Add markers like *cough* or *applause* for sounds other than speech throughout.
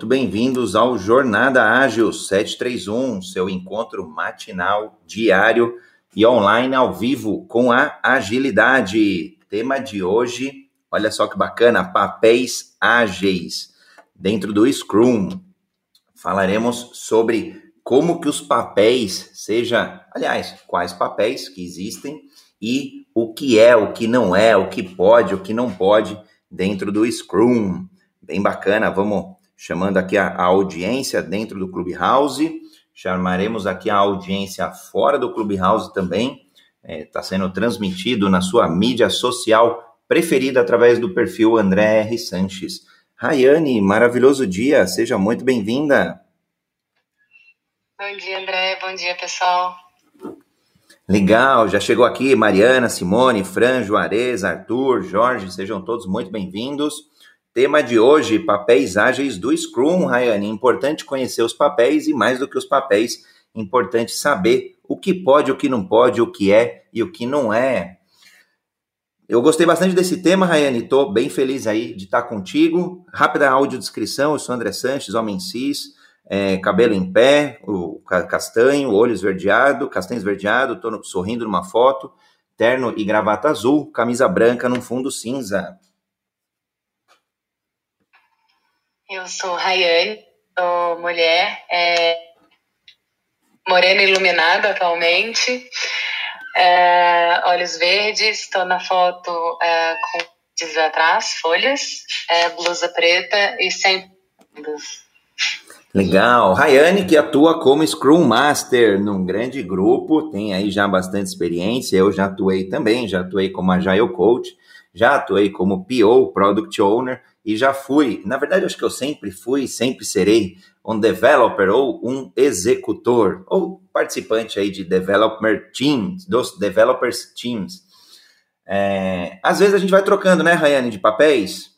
Muito bem-vindos ao Jornada Ágil 731, seu encontro matinal, diário e online ao vivo com a agilidade. Tema de hoje, olha só que bacana, papéis ágeis. Dentro do Scrum, falaremos sobre como que os papéis, seja, aliás, quais papéis que existem e o que é, o que não é, o que pode, o que não pode dentro do Scrum. Bem bacana, vamos chamando aqui a, a audiência dentro do Clubhouse, chamaremos aqui a audiência fora do Clubhouse também, está é, tá sendo transmitido na sua mídia social preferida através do perfil André R. Sanches. Rayane, maravilhoso dia, seja muito bem-vinda. Bom dia, André, bom dia, pessoal. Legal, já chegou aqui Mariana, Simone, Fran, Juarez, Arthur, Jorge, sejam todos muito bem-vindos. Tema de hoje: papéis ágeis do Scrum, Rayane. Importante conhecer os papéis e, mais do que os papéis, importante saber o que pode, o que não pode, o que é e o que não é. Eu gostei bastante desse tema, Rayane. Estou bem feliz aí de estar contigo. Rápida audiodescrição: eu sou André Sanches, homem cis, é, cabelo em pé, o castanho, olho esverdeado, castanho esverdeado, estou sorrindo numa foto, terno e gravata azul, camisa branca num fundo cinza. Eu sou Rayane, sou mulher, é, morena iluminada atualmente, é, olhos verdes, estou na foto é, com diz atrás, folhas, é, blusa preta e sem Legal. Rayane, que atua como Scrum Master num grande grupo, tem aí já bastante experiência. Eu já atuei também, já atuei como Agile Coach, já atuei como PO, Product Owner, e já fui, na verdade, acho que eu sempre fui, sempre serei um developer ou um executor, ou participante aí de developer teams, dos developers teams. É, às vezes a gente vai trocando, né, Rayane, de papéis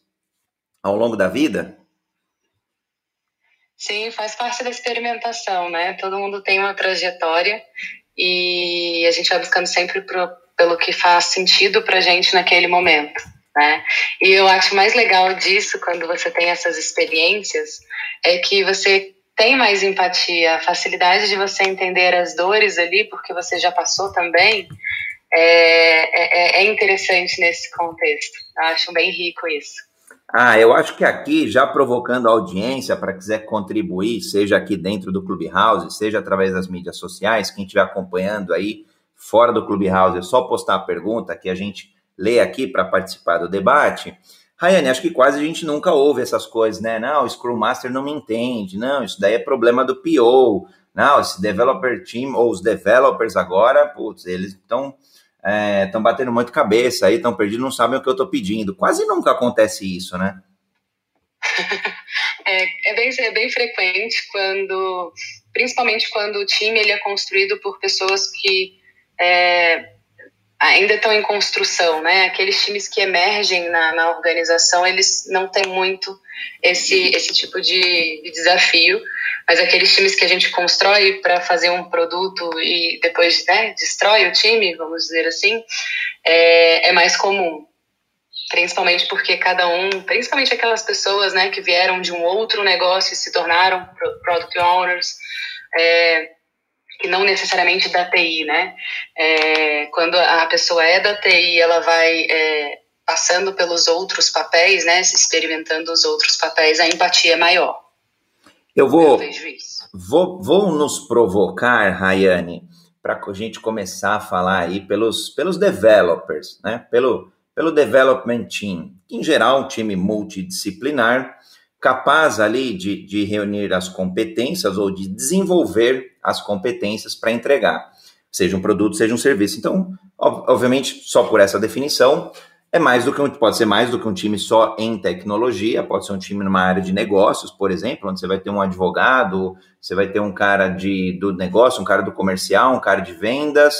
ao longo da vida. Sim, faz parte da experimentação, né? Todo mundo tem uma trajetória e a gente vai buscando sempre pro, pelo que faz sentido para gente naquele momento. Né? E eu acho mais legal disso, quando você tem essas experiências, é que você tem mais empatia, a facilidade de você entender as dores ali, porque você já passou também, é, é, é interessante nesse contexto. Eu acho bem rico isso. Ah, eu acho que aqui, já provocando a audiência para quiser contribuir, seja aqui dentro do Clubhouse, seja através das mídias sociais, quem estiver acompanhando aí fora do Clubhouse, é só postar a pergunta que a gente lê aqui para participar do debate. Rayane, acho que quase a gente nunca ouve essas coisas, né? Não, o Scrum Master não me entende. Não, isso daí é problema do PO. Não, esse developer team, ou os developers agora, putz, eles estão é, batendo muito cabeça aí, estão perdidos, não sabem o que eu estou pedindo. Quase nunca acontece isso, né? *laughs* é, é, bem, é bem frequente quando, principalmente quando o time ele é construído por pessoas que é, ainda estão em construção, né? Aqueles times que emergem na, na organização, eles não têm muito esse, esse tipo de, de desafio, mas aqueles times que a gente constrói para fazer um produto e depois né, destrói o time, vamos dizer assim, é, é mais comum principalmente porque cada um, principalmente aquelas pessoas né, que vieram de um outro negócio e se tornaram product owners, é, que não necessariamente da TI, né? É, quando a pessoa é da TI, ela vai é, passando pelos outros papéis, né? Experimentando os outros papéis, a empatia é maior. Eu vou, Eu vou, vou nos provocar, Rayane, para a gente começar a falar aí pelos, pelos developers, né? Pelo, pelo development team, que em geral é um time multidisciplinar, capaz ali de, de reunir as competências ou de desenvolver as competências para entregar, seja um produto, seja um serviço. Então, obviamente, só por essa definição, é mais do que um, pode ser mais do que um time só em tecnologia, pode ser um time numa área de negócios, por exemplo, onde você vai ter um advogado, você vai ter um cara de, do negócio, um cara do comercial, um cara de vendas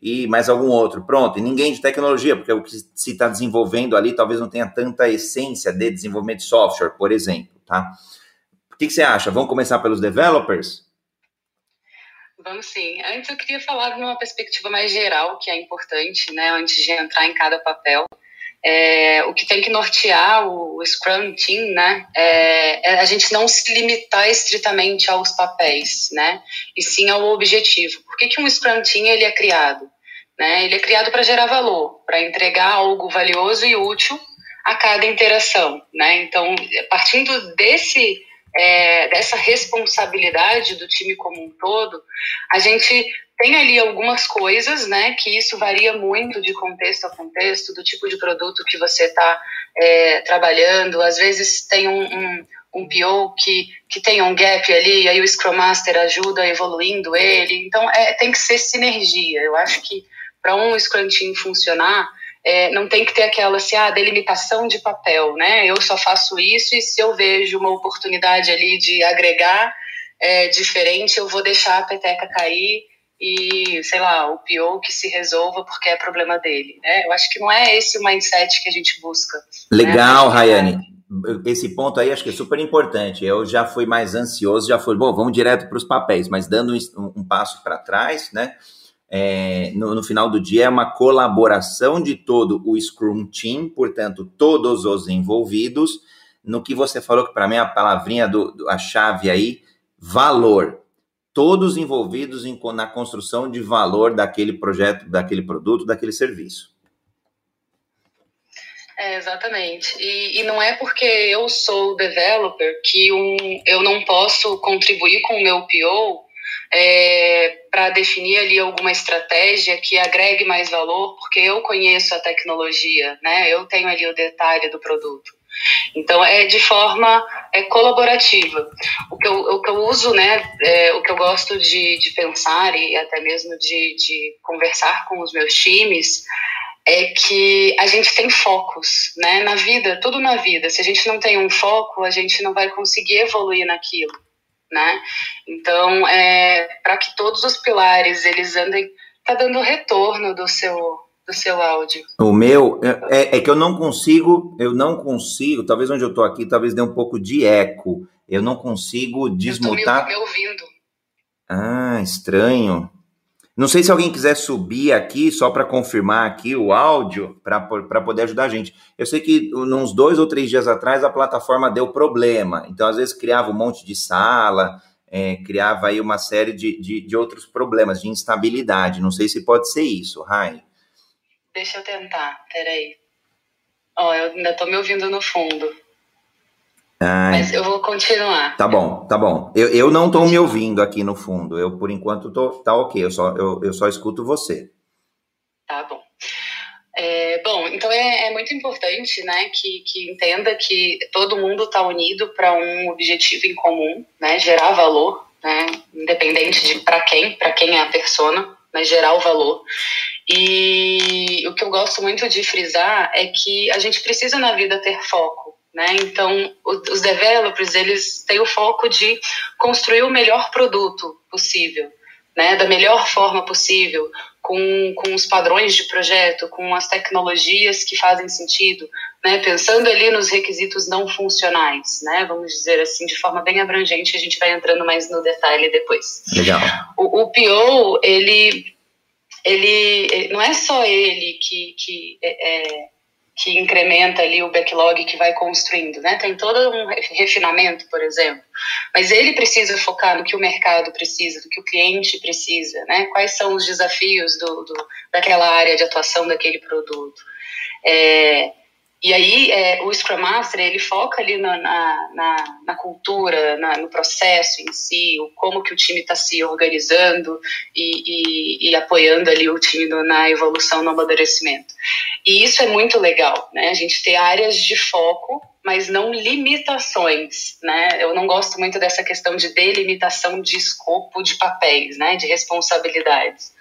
e mais algum outro. Pronto, e ninguém de tecnologia, porque o que se está desenvolvendo ali talvez não tenha tanta essência de desenvolvimento de software, por exemplo, tá? O que, que você acha? Vamos começar pelos developers? Vamos sim. Antes eu queria falar de uma perspectiva mais geral, que é importante, né, antes de entrar em cada papel. É, o que tem que nortear o, o Scrum Team, né, é, é, a gente não se limitar estritamente aos papéis, né, e sim ao objetivo. Por que, que um Scrum Team ele é criado? Né? Ele é criado para gerar valor, para entregar algo valioso e útil a cada interação, né? Então, partindo desse é, dessa responsabilidade do time como um todo, a gente tem ali algumas coisas, né, que isso varia muito de contexto a contexto, do tipo de produto que você está é, trabalhando. Às vezes tem um, um, um PO que, que tem um gap ali, aí o Scrum Master ajuda evoluindo ele. Então, é, tem que ser sinergia. Eu acho que para um Scrum Team funcionar, é, não tem que ter aquela assim, ah, delimitação de papel, né? Eu só faço isso e se eu vejo uma oportunidade ali de agregar é, diferente, eu vou deixar a peteca cair e, sei lá, o PO que se resolva porque é problema dele, né? Eu acho que não é esse o mindset que a gente busca. Né? Legal, né? Rayane. Esse ponto aí acho que é super importante. Eu já fui mais ansioso, já fui, bom, vamos direto para os papéis, mas dando um, um passo para trás, né? É, no, no, final do dia é uma colaboração de todo o Scrum Team, portanto, todos os envolvidos, no que você falou, que para mim é a palavrinha, do, do, a chave aí, valor todos envolvidos em, na construção de valor daquele projeto, daquele produto, daquele serviço. É, exatamente. E, e, não é porque eu sou developer que um, eu não posso contribuir com o meu PO é, para definir ali alguma estratégia que agregue mais valor, porque eu conheço a tecnologia, né? Eu tenho ali o detalhe do produto. Então, é de forma é, colaborativa. O que, eu, o que eu uso, né, é, o que eu gosto de, de pensar e até mesmo de, de conversar com os meus times é que a gente tem focos, né, na vida, tudo na vida. Se a gente não tem um foco, a gente não vai conseguir evoluir naquilo, né? Então, é, para que todos os pilares eles andem, tá dando retorno do seu do seu áudio. O meu é, é, é, que eu não consigo, eu não consigo, talvez onde eu estou aqui, talvez dê um pouco de eco. Eu não consigo desmutar. Eu tô me, me ouvindo. Ah, estranho. Não sei se alguém quiser subir aqui só para confirmar aqui o áudio para poder ajudar a gente. Eu sei que uns dois ou três dias atrás a plataforma deu problema, então às vezes criava um monte de sala, é, criava aí uma série de, de, de, outros problemas de instabilidade. Não sei se pode ser isso, Rai. Deixa eu tentar, peraí. Ó, eu ainda tô me ouvindo no fundo. Ai. Mas eu vou continuar. Tá bom, tá bom. Eu, eu não tô me ouvindo aqui no fundo. Eu, por enquanto, tô, tá ok. Eu só, eu, eu só escuto você. Tá bom. É, bom, então é, é, muito importante né, que, que entenda que todo mundo está unido para um objetivo em comum, né, gerar valor, né, independente de para quem, para quem é a persona, mas gerar o valor. E o que eu gosto muito de frisar é que a gente precisa na vida ter foco, né? Então, os developers, eles têm o foco de construir o melhor produto possível, né? Da melhor forma possível, com, com os padrões de projeto, com as tecnologias que fazem sentido, né? Pensando ali nos requisitos não funcionais, né? Vamos dizer assim, de forma bem abrangente, a gente vai entrando mais no detalhe depois. Legal. O, o PO, ele ele não é só ele que, que, é, é, que incrementa ali o backlog que vai construindo, né? Tem todo um refinamento, por exemplo. Mas ele precisa focar no que o mercado precisa, do que o cliente precisa, né? Quais são os desafios do, do daquela área de atuação daquele produto. É, e aí é, o Scrum Master ele foca ali na, na, na, na cultura, na, no processo em si, o como que o time está se organizando e, e, e, apoiando ali o time no, na evolução, no amadurecimento. E isso é muito legal, né? A gente ter áreas de foco, mas não limitações, né? Eu não gosto muito dessa questão de delimitação de escopo de papéis, né? De responsabilidades.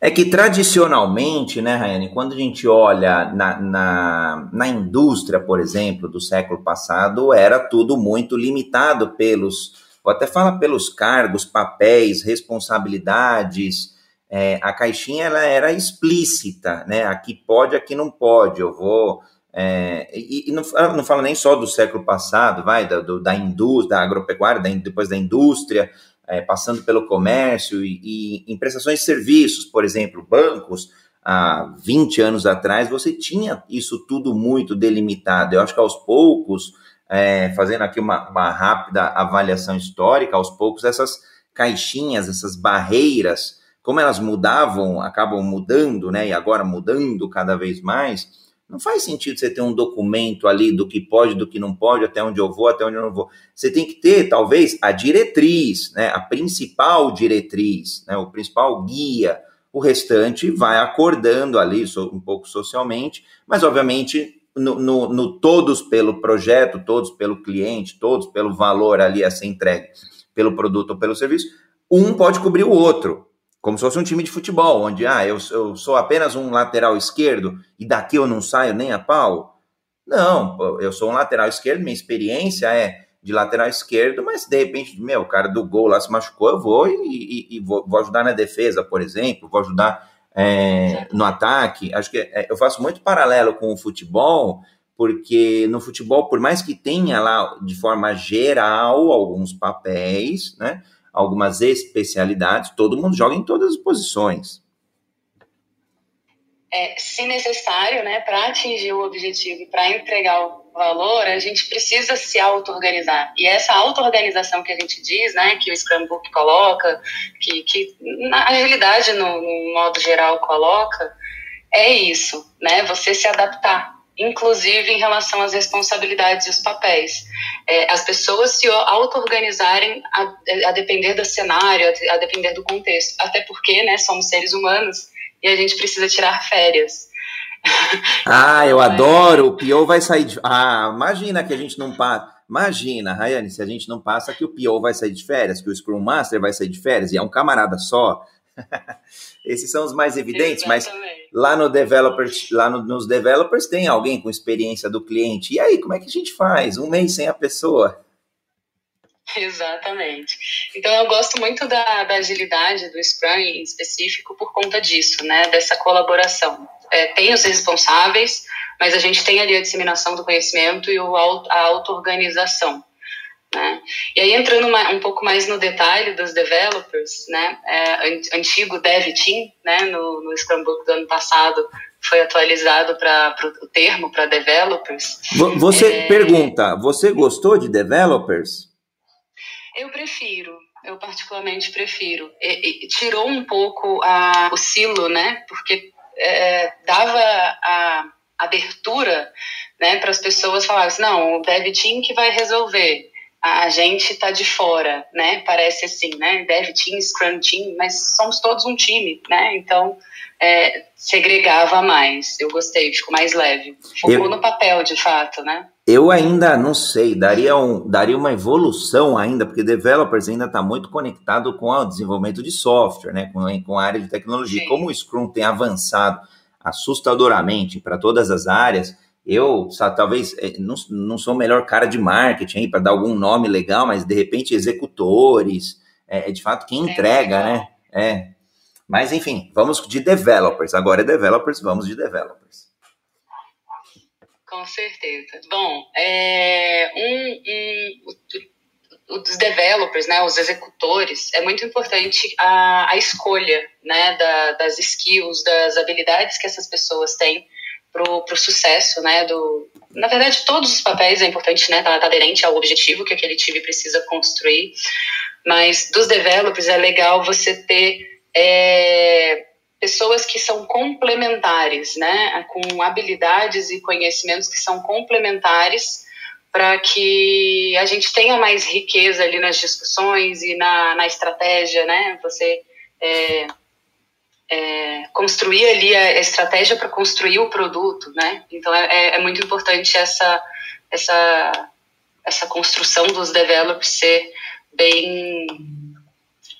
É que tradicionalmente, né, Rayane, quando a gente olha na, na, na, indústria, por exemplo, do século passado, era tudo muito limitado pelos, vou até falar pelos cargos, papéis, responsabilidades. É, a caixinha ela era explícita, né? Aqui pode, aqui não pode. Eu vou. É, e, e não, não falo nem só do século passado, vai, da, do, da indústria, da agropecuária, da, depois da indústria, é, passando pelo comércio e, e, em prestações de serviços, por exemplo, bancos, há 20 anos atrás, você tinha isso tudo muito delimitado. Eu acho que aos poucos, é, fazendo aqui uma, uma rápida avaliação histórica, aos poucos essas caixinhas, essas barreiras, como elas mudavam, acabam mudando, né? E agora mudando cada vez mais, não faz sentido você ter um documento ali do que pode, do que não pode, até onde eu vou, até onde eu não vou. Você tem que ter, talvez, a diretriz, né? A principal diretriz, né? O principal guia. O restante vai acordando ali um pouco socialmente, mas obviamente no, no, no, todos pelo projeto, todos pelo cliente, todos pelo valor ali a ser entregue pelo produto ou pelo serviço, um pode cobrir o outro. Como se fosse um time de futebol, onde ah, eu, eu sou apenas um lateral esquerdo e daqui eu não saio nem a pau. Não, eu sou um lateral esquerdo, minha experiência é de lateral esquerdo, mas de repente, meu, o cara do gol lá se machucou, eu vou e, e, e vou, vou, ajudar na defesa, por exemplo, vou ajudar é, no ataque. Acho que é, eu faço muito paralelo com o futebol, porque no futebol, por mais que tenha lá de forma geral alguns papéis, né? Algumas especialidades, todo mundo joga em todas as posições. É, se necessário, né, para atingir o objetivo para entregar o valor, a gente precisa se auto-organizar. E essa auto-organização que a gente diz, né, que o Scrum Book coloca, que, que na agilidade, no, no modo geral, coloca, é isso, né, você se adaptar inclusive em relação às responsabilidades e os papéis. É, as pessoas se auto-organizarem a, a, depender do cenário, a, depender do contexto. Até porque, né, somos seres humanos e a gente precisa tirar férias. *laughs* Ah, eu adoro! O Pio vai sair de... Ah, imagina que a gente não passa... Imagina, Rayane, se a gente não passa que o Pio vai sair de férias, que o Scrum Master vai sair de férias, e é um camarada só. *laughs* Esses são os mais evidentes, Exatamente. mas lá no developers, lá no, nos developers tem alguém com experiência do cliente. E aí, como é que a gente faz? Um mês sem a pessoa? Exatamente. Então eu gosto muito da, da agilidade do Scrum em específico por conta disso, né? Dessa colaboração. É, tem os responsáveis, mas a gente tem ali a disseminação do conhecimento e o, a auto-organização. Né? E aí, entrando uma, um pouco mais no detalhe dos developers, né? É, antigo Dev Team, né? no, no Scrum Book do ano passado, foi atualizado para o termo para developers. Você é... pergunta, você gostou de developers? Eu prefiro, eu particularmente prefiro. E, e, tirou um pouco a, o silo, né? Porque é, dava a abertura né, para as pessoas falarem assim, não, o dev team que vai resolver a gente está de fora, né? Parece assim, né? Dev team, Scrum team, mas somos todos um time, né? Então, é, segregava mais. Eu gostei, ficou mais leve. Focou eu, no papel, de fato, né? Eu ainda não sei, daria, um, daria uma evolução ainda, porque developers ainda está muito conectado com o desenvolvimento de software, né? Com, com a área de tecnologia. Sim. Como o Scrum tem avançado assustadoramente para todas as áreas, eu, sabe, talvez, eh, não, não sou o melhor cara de marketing para dar algum nome legal, mas de repente executores, é, é de fato quem é entrega, é né? É. Mas enfim, vamos de developers. Agora é developers, vamos de developers. Com certeza. Bom, é, um, um, os developers, né, os executores, é muito importante a, a escolha né, da, das skills, das habilidades que essas pessoas têm pro, pro sucesso, né, do... Na verdade, todos os papéis é importante, né, tá, tá aderente ao objetivo que aquele time precisa construir, mas dos developers é legal você ter é, pessoas que são complementares, né, com habilidades e conhecimentos que são complementares para que a gente tenha mais riqueza ali nas discussões e na, na estratégia, né, você... É, é, construir ali a estratégia para construir o produto, né? Então é, é, é, muito importante essa, essa, essa construção dos developers ser bem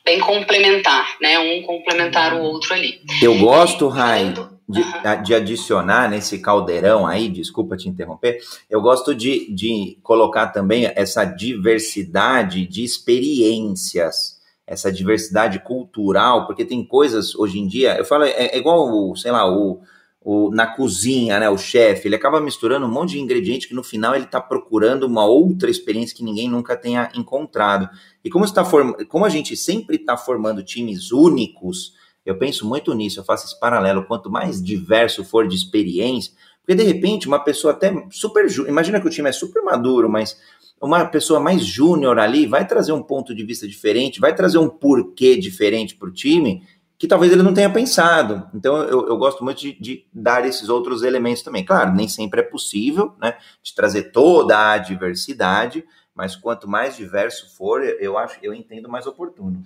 bem complementar, né? Um complementar o outro ali. Eu gosto, Rai, de, de, adicionar nesse caldeirão aí, desculpa te interromper, eu gosto de, de colocar também essa diversidade de experiências essa diversidade cultural, porque tem coisas hoje em dia, eu falo, é, é igual, sei lá, o, o, na cozinha, né, o chefe, ele acaba misturando um monte de ingrediente que no final ele está procurando uma outra experiência que ninguém nunca tenha encontrado. E como, está form... como a gente sempre está formando times únicos, Eu penso muito nisso, eu faço esse paralelo. Quanto mais diverso for de experiência, porque de repente uma pessoa até super. Imagina que o time é super maduro, mas uma pessoa mais júnior ali vai trazer um ponto de vista diferente, vai trazer um porquê diferente para o time que talvez ele não tenha pensado. Então, eu, eu gosto muito de, de, dar esses outros elementos também. Claro, nem sempre é possível, né, de trazer toda a diversidade, mas quanto mais diverso for, eu acho, eu entendo mais oportuno.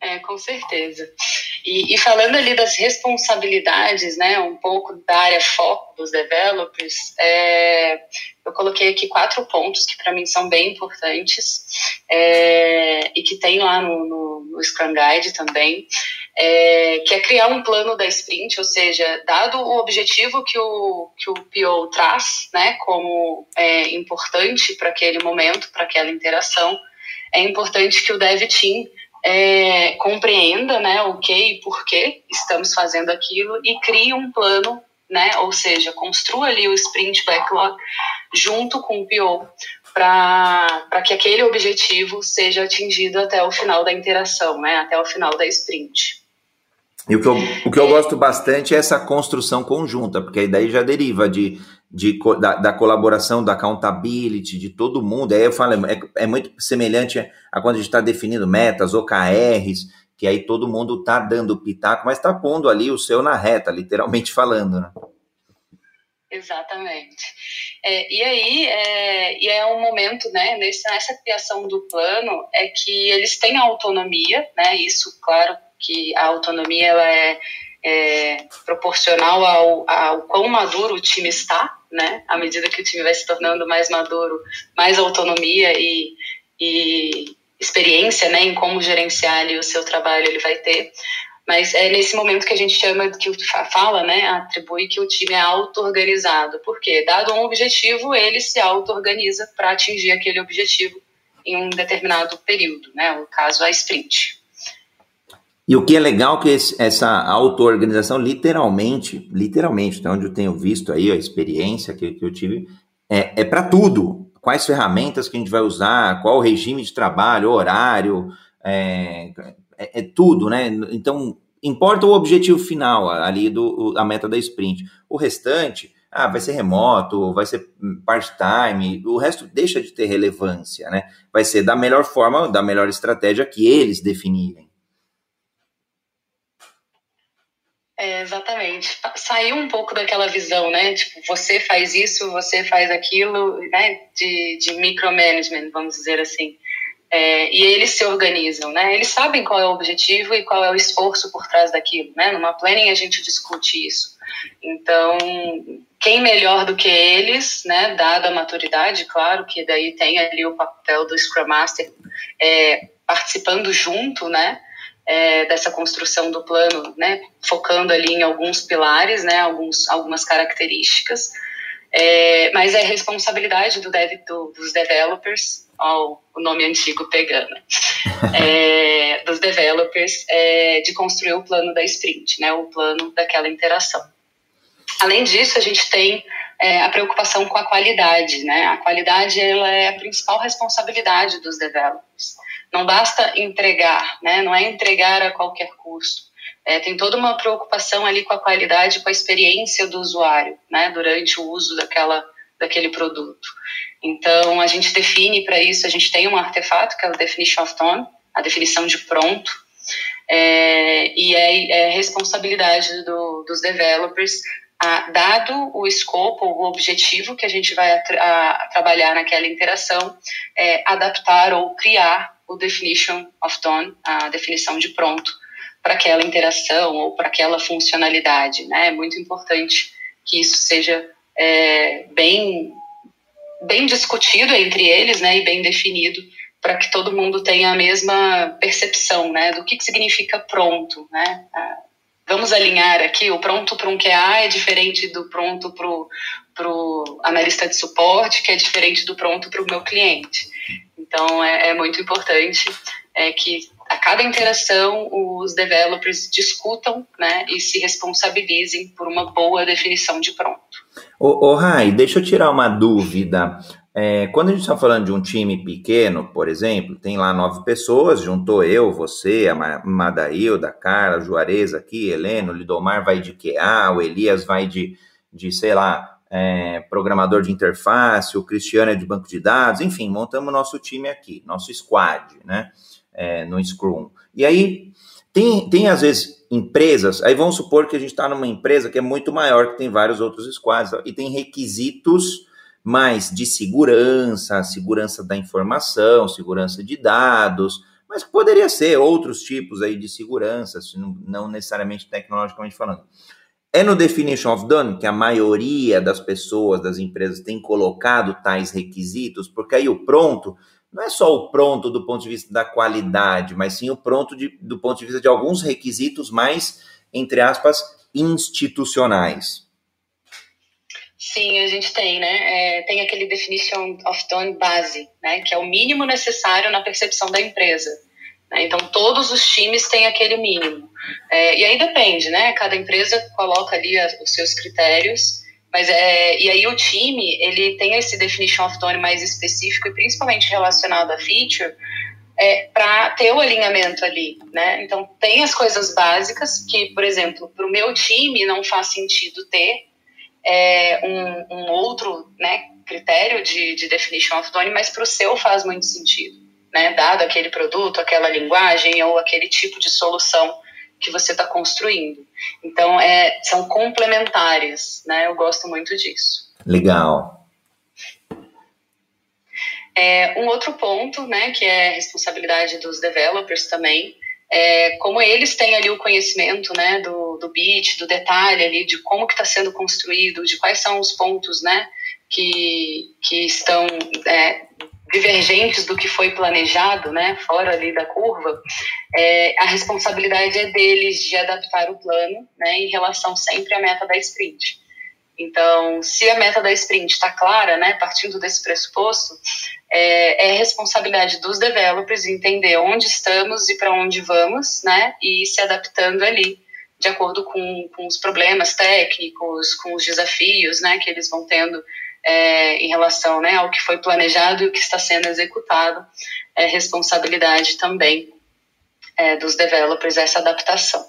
É, com certeza. E, e, falando ali das responsabilidades, né, um pouco da área foco dos developers, é, eu coloquei aqui quatro pontos que para mim são bem importantes é, e que tem lá no, no, no Scrum Guide também, é, que é criar um plano da sprint, ou seja, dado o objetivo que o, que o PO traz, né, como é, importante para aquele momento, para aquela interação, é importante que o dev team é, compreenda né, o que e por que estamos fazendo aquilo e crie um plano, né, ou seja, construa ali o sprint backlog junto com o PO para que aquele objetivo seja atingido até o final da interação, né, até o final da sprint. E o que, eu, o que eu gosto bastante é essa construção conjunta, porque aí daí já deriva de de, da, da, colaboração, da accountability, de todo mundo. Aí eu falo, é, é muito semelhante a quando a gente está definindo metas, OKRs, que aí todo mundo está dando pitaco, mas está pondo ali o seu na reta, literalmente *laughs* falando, né? Exatamente. É, e aí, é, e é um momento, né, nessa, nessa criação do plano, é que eles têm autonomia, né, isso, claro, que a autonomia ela é, é proporcional ao, ao quão maduro o time está, né? À medida que o time vai se tornando mais maduro, mais autonomia e, e experiência, né, em como gerenciar ali o seu trabalho ele vai ter. Mas é nesse momento que a gente chama, que fala, né, atribui que o time é auto-organizado. Porque, dado um objetivo, ele se auto-organiza para atingir aquele objetivo em um determinado período, né, o caso a sprint. E o que é legal é que esse, essa auto-organização, literalmente, literalmente, então, onde eu tenho visto aí a experiência que, que eu tive, é, é para tudo. Quais ferramentas que a gente vai usar, qual regime de trabalho, horário, é, é, é tudo, né? Então, importa o objetivo final ali do a meta da sprint. O restante, ah, vai ser remoto, vai ser part-time, o resto deixa de ter relevância, né? Vai ser da melhor forma, da melhor estratégia que eles definirem. É, exatamente. Saiu um pouco daquela visão, né? Tipo, você faz isso, você faz aquilo, né? De, de micromanagement, vamos dizer assim. É, e eles se organizam, né? Eles sabem qual é o objetivo e qual é o esforço por trás daquilo, né? Numa planning a gente discute isso. Então, quem melhor do que eles, né? Dada a maturidade, claro que daí tem ali o papel do Scrum Master é, participando junto, né? É, dessa construção do plano, né, focando ali em alguns pilares, né, alguns, algumas características, é, mas é responsabilidade do dev, do, dos developers, ó, o nome antigo pegando, *laughs* é, dos developers, é, de construir o plano da sprint, né, o plano daquela interação. Além disso, a gente tem é, a preocupação com a qualidade, né? A qualidade ela é a principal responsabilidade dos developers. Não basta entregar, né? Não é entregar a qualquer custo. É, tem toda uma preocupação ali com a qualidade, com a experiência do usuário, né? Durante o uso daquela daquele produto. Então a gente define para isso, a gente tem um artefato que é o definition of tone, a definição de pronto, é, e é, é responsabilidade do, dos developers a, dado o escopo, o objetivo que a gente vai a, a, trabalhar naquela interação, é, adaptar ou criar o definition of done, a definição de pronto, para aquela interação ou para aquela funcionalidade. Né? É muito importante que isso seja é, bem, bem discutido entre eles né, e bem definido para que todo mundo tenha a mesma percepção né, do que, que significa pronto. Né? vamos alinhar aqui, o pronto para um QA é diferente do pronto para o analista de suporte, que é diferente do pronto para o meu cliente. Então, é, é muito importante é, que a cada interação os developers discutam né, e se responsabilizem por uma boa definição de pronto. Ô, ô Rai, deixa eu tirar uma dúvida. É, quando a gente está falando de um time pequeno, por exemplo, tem lá nove pessoas, juntou eu, você, a Madailda, Carla, Juarez aqui, Heleno, Lidomar vai de QA, o Elias vai de, de sei lá, é, programador de interface, o Cristiano é de banco de dados, enfim, montamos nosso time aqui, nosso squad, né, é, no Scrum. E aí, tem, tem às vezes empresas, aí vamos supor que a gente está numa empresa que é muito maior, que tem vários outros squads, e tem requisitos mais de segurança, segurança da informação, segurança de dados, mas poderia ser outros tipos aí de segurança, não necessariamente tecnologicamente falando. É no Definition of Done que a maioria das pessoas, das empresas, tem colocado tais requisitos, porque aí o pronto não é só o pronto do ponto de vista da qualidade, mas sim o pronto de, do ponto de vista de alguns requisitos mais, entre aspas, institucionais. Sim, a gente tem, né? É, tem aquele definition of done base, né? Que é o mínimo necessário na percepção da empresa. Né? Então, todos os times têm aquele mínimo. É, e aí depende, né? Cada empresa coloca ali os seus critérios, mas é, e aí o time, ele tem esse definition of done mais específico e principalmente relacionado à feature, é, para ter o alinhamento ali, né? Então, tem as coisas básicas que, por exemplo, para o meu time não faz sentido ter, é, um, um, outro né, critério de, de definition of done, mas para o seu faz muito sentido, né? Dado aquele produto, aquela linguagem ou aquele tipo de solução que você está construindo. Então, é, são complementares, né? Eu gosto muito disso. Legal. É, um outro ponto, né, que é responsabilidade dos developers também, é, como eles têm ali o conhecimento né, do, do bit, do detalhe ali, de como que está sendo construído, de quais são os pontos né, que, que estão é, divergentes do que foi planejado, né, fora ali da curva, é, a responsabilidade é deles de adaptar o plano né, em relação sempre à meta da sprint. Então, se a meta da sprint está clara, né, partindo desse pressuposto, é, é, responsabilidade dos developers entender onde estamos e para onde vamos, né, e ir se adaptando ali de acordo com, com os problemas técnicos, com os desafios, né, que eles vão tendo é, em relação, né, ao que foi planejado e o que está sendo executado, é responsabilidade também é, dos developers essa adaptação.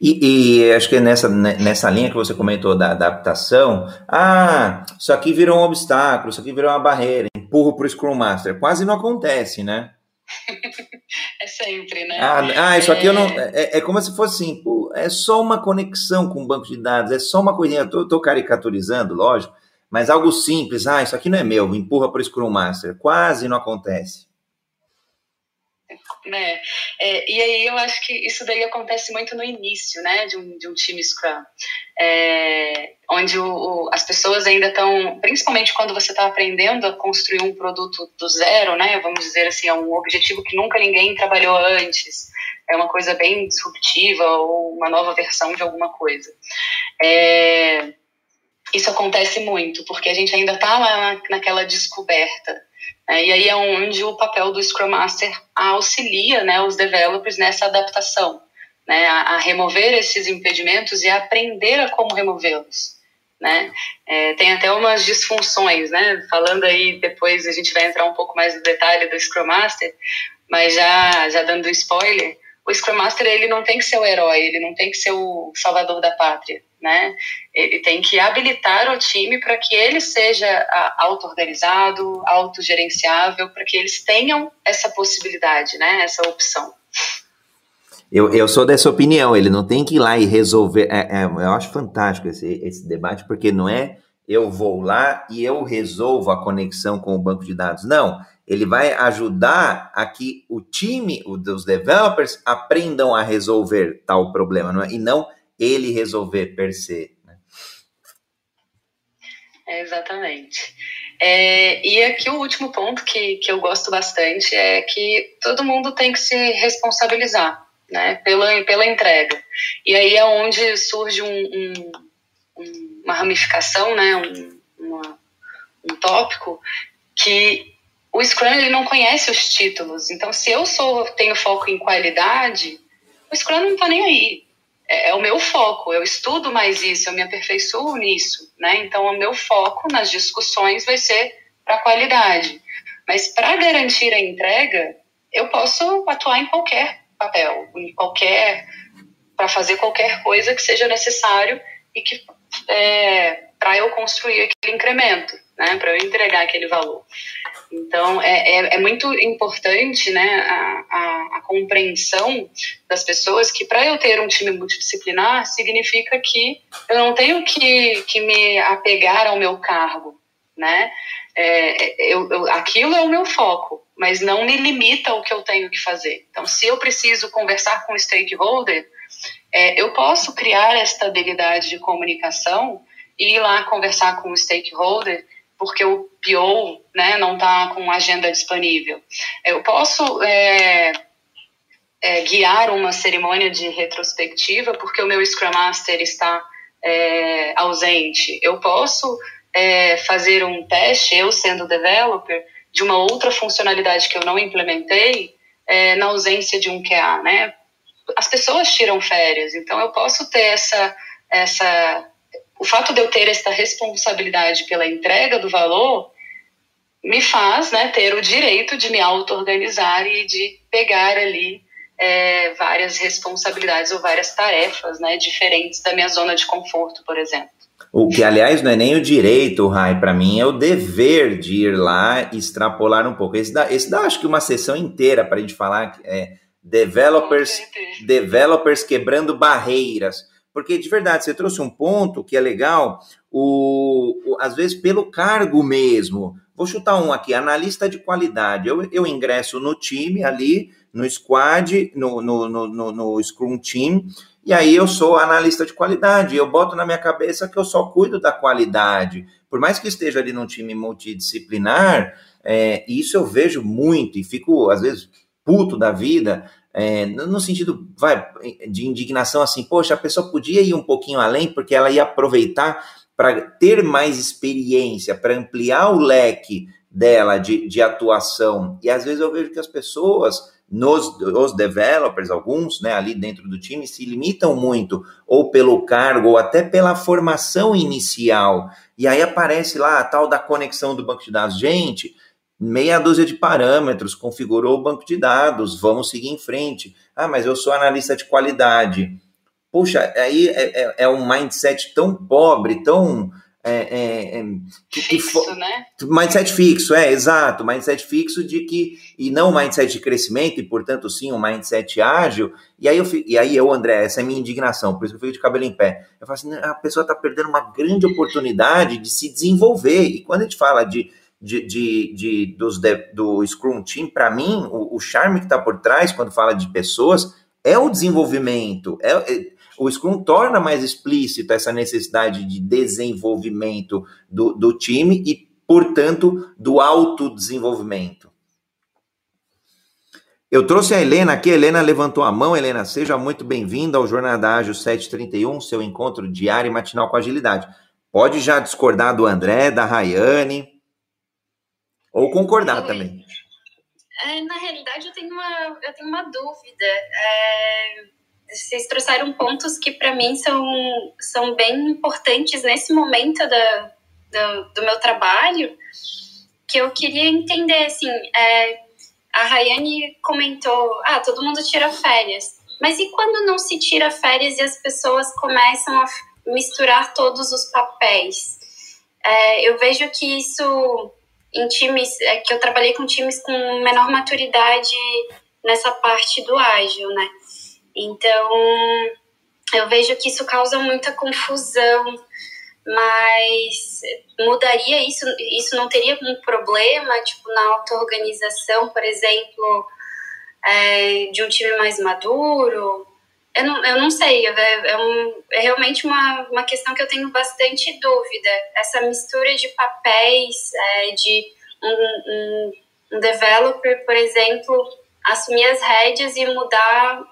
E, e, acho que nessa, nessa linha que você comentou da adaptação, ah, isso aqui virou um obstáculo, isso aqui virou uma barreira, empurro para o Scrum Master. Quase não acontece, né? *laughs* é sempre, né? Ah, ah isso aqui é... eu não. É, é, é como se fosse assim, é só uma conexão com o banco de dados, é só uma coisinha. Eu tô, caricaturizando, lógico, mas algo simples. Ah, isso aqui não é meu, empurra para o Scrum Master. Quase não acontece né? É, e aí eu acho que isso daí acontece muito no início, né, de um, de um time Scrum, é, onde o, o, as pessoas ainda estão, principalmente quando você está aprendendo a construir um produto do zero, né, vamos dizer assim, é um objetivo que nunca ninguém trabalhou antes, é uma coisa bem disruptiva ou uma nova versão de alguma coisa. É, isso acontece muito, porque a gente ainda está lá naquela descoberta. É, e aí é onde o papel do Scrum Master auxilia né, os developers nessa adaptação, né, a, a remover esses impedimentos e a aprender a como removê-los. Né? É, tem até umas disfunções, né? Falando aí, depois a gente vai entrar um pouco mais no detalhe do Scrum Master, mas já, já dando spoiler, o Scrum Master ele não tem que ser o herói, ele não tem que ser o salvador da pátria, né? Ele tem que habilitar o time para que ele seja auto-organizado, autogerenciável, para que eles tenham essa possibilidade, né? Essa opção. Eu, eu sou dessa opinião, ele não tem que ir lá e resolver. É, é, eu acho fantástico esse, esse debate, porque não é eu vou lá e eu resolvo a conexão com o banco de dados. Não, ele vai ajudar a que o time, os developers, aprendam a resolver tal problema, não é? e não ele resolver per se. Né? É, exatamente. É, e aqui o último ponto que, que eu gosto bastante é que todo mundo tem que se responsabilizar né, pela, pela entrega. E aí é onde surge um, um, uma ramificação, né, um, uma, um tópico que o Scrum ele não conhece os títulos. Então, se eu sou tenho foco em qualidade, o Scrum não está nem aí. É, é, o meu foco. Eu estudo mais isso, eu me aperfeiçoo nisso, né? Então, o meu foco nas discussões vai ser para qualidade. Mas para garantir a entrega, eu posso atuar em qualquer papel, em qualquer para fazer qualquer coisa que seja necessário e que é, para eu construir aquele incremento, né, para eu entregar aquele valor. Então, é, é, é, muito importante né, a, a, a, compreensão das pessoas que para eu ter um time multidisciplinar significa que eu não tenho que, que me apegar ao meu cargo, né? É, eu, eu, aquilo é o meu foco, mas não me limita ao que eu tenho que fazer. Então, se eu preciso conversar com o stakeholder, é, eu posso criar esta habilidade de comunicação e ir lá conversar com o stakeholder porque o PO né, não está com agenda disponível. Eu posso é, é, guiar uma cerimônia de retrospectiva porque o meu Scrum Master está é, ausente. Eu posso é, fazer um teste, eu sendo developer, de uma outra funcionalidade que eu não implementei é, na ausência de um QA, né? As pessoas tiram férias, então eu posso ter essa, essa o fato de eu ter esta responsabilidade pela entrega do valor me faz né, ter o direito de me auto-organizar e de pegar ali é, várias responsabilidades ou várias tarefas né, diferentes da minha zona de conforto, por exemplo. O que, aliás, não é nem o direito, Rai, para mim é o dever de ir lá e extrapolar um pouco. Esse dá, esse dá acho que uma sessão inteira para a gente falar é, developers, developers quebrando barreiras. Porque, de verdade, você trouxe um ponto que é legal, o, o, às vezes pelo cargo mesmo. Vou chutar um aqui, analista de qualidade. Eu, eu ingresso no time ali, no squad, no, no, no, no Scrum Team, e aí eu sou analista de qualidade. Eu boto na minha cabeça que eu só cuido da qualidade. Por mais que esteja ali num time multidisciplinar, é, isso eu vejo muito e fico, às vezes, puto da vida, é, no sentido vai, de indignação assim, poxa, a pessoa podia ir um pouquinho além porque ela ia aproveitar para ter mais experiência, para ampliar o leque dela de, de atuação. E às vezes eu vejo que as pessoas, nos os developers, alguns, né, ali dentro do time, se limitam muito, ou pelo cargo, ou até pela formação inicial. E aí aparece lá a tal da conexão do banco de dados. Gente, meia dúzia de parâmetros, configurou o banco de dados, vamos seguir em frente. Ah, mas eu sou analista de qualidade. Puxa, aí é, é, é um mindset tão pobre, tão. É, é, é que, fixo, que né? Mindset fixo, é, exato. Mindset fixo de que. E não um mindset de crescimento, e portanto, sim, um mindset ágil. E aí eu, e aí eu André, essa é a minha indignação, por isso que eu fico de cabelo em pé. Eu falo assim: a pessoa está perdendo uma grande oportunidade de se desenvolver. E quando a gente fala de de, de, de, dos, de do Scrum Team, para mim, o, o, charme que está por trás, quando fala de pessoas, é o desenvolvimento. É, é, o Scrum torna mais explícito essa necessidade de desenvolvimento do, do time e, portanto, do autodesenvolvimento. Eu trouxe a Helena aqui, a Helena levantou a mão. Helena, seja muito bem-vinda ao Jornada Ágil 731, seu encontro diário e matinal com agilidade. Pode já discordar do André, da Rayane. Ou concordar Oi. também. É, na realidade, eu tenho uma, eu tenho uma dúvida. É, vocês trouxeram pontos que, para mim, são, são bem importantes nesse momento da, do, do meu trabalho, que eu queria entender, assim, é, a Rayane comentou, ah, todo mundo tira férias. Mas e quando não se tira férias e as pessoas começam a misturar todos os papéis? É, eu vejo que isso em times, é que eu trabalhei com times com menor maturidade nessa parte do ágil, né? Então, eu vejo que isso causa muita confusão, mas mudaria isso? Isso não teria um problema, tipo, na auto-organização, por exemplo, é, de um time mais maduro? Eu não, eu não sei, é, é, um, é, realmente uma, uma questão que eu tenho bastante dúvida. Essa mistura de papéis, é, de um, um, um, developer, por exemplo, assumir as rédeas e mudar,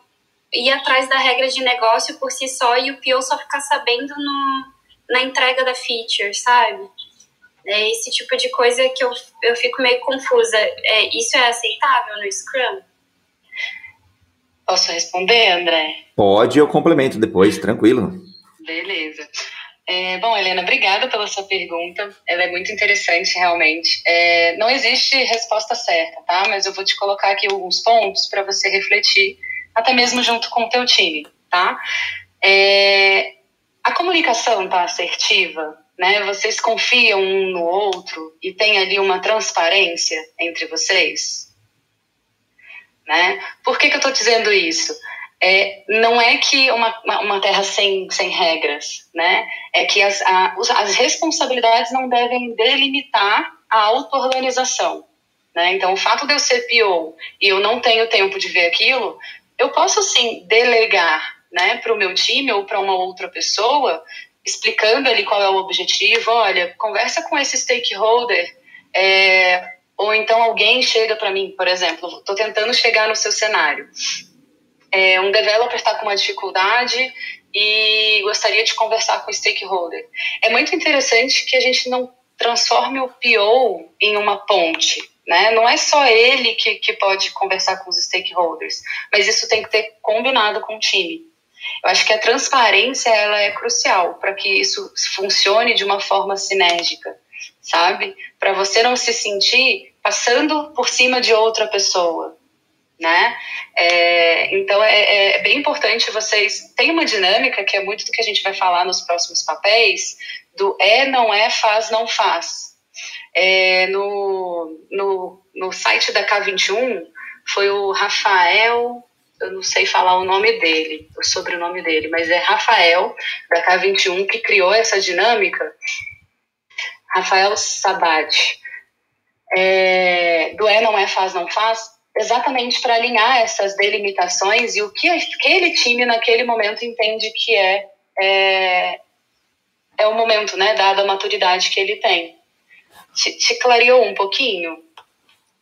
ir atrás da regra de negócio por si só e o PO só ficar sabendo no, na entrega da feature, sabe? É esse tipo de coisa que eu, eu fico meio confusa. É, isso é aceitável no Scrum? Posso responder, André? Pode, eu complemento depois, tranquilo. Beleza. É, bom, Helena, obrigada pela sua pergunta. Ela é muito interessante, realmente. É, não existe resposta certa, tá? Mas eu vou te colocar aqui alguns pontos para você refletir, até mesmo junto com o teu time, tá? É, a comunicação tá assertiva, né? Vocês confiam um no outro e tem ali uma transparência entre vocês, né? Por que, que eu estou dizendo isso? é, não é que uma, uma terra sem, sem regras, né? É que as, a, as responsabilidades não devem delimitar a auto-organização. Né? Então, o fato de eu ser PO e eu não tenho tempo de ver aquilo, eu posso sim delegar né, para o meu time ou para uma outra pessoa, explicando ali qual é o objetivo. Olha, conversa com esse stakeholder. É, ou então alguém chega para mim, por exemplo, estou tentando chegar no seu cenário é, um developer está com uma dificuldade e gostaria de conversar com o stakeholder. É muito interessante que a gente não transforme o PO em uma ponte. Né? Não é só ele que, que pode conversar com os stakeholders, mas isso tem que ter combinado com o time. Eu acho que a transparência ela é crucial para que isso funcione de uma forma sinérgica, sabe? Para você não se sentir passando por cima de outra pessoa, né? É, então é, é, bem importante vocês tem uma dinâmica que é muito do que a gente vai falar nos próximos papéis do é não é faz não faz. É, no, no, no site da K21 foi o Rafael eu não sei falar o nome dele, o sobrenome dele, mas é Rafael, da K21, que criou essa dinâmica. Rafael Sabad. É, do é, não é, faz, não faz, exatamente para alinhar essas delimitações e o que aquele time naquele momento entende que é é, é o momento, né, dada a maturidade que ele tem. Te, te clareou um pouquinho?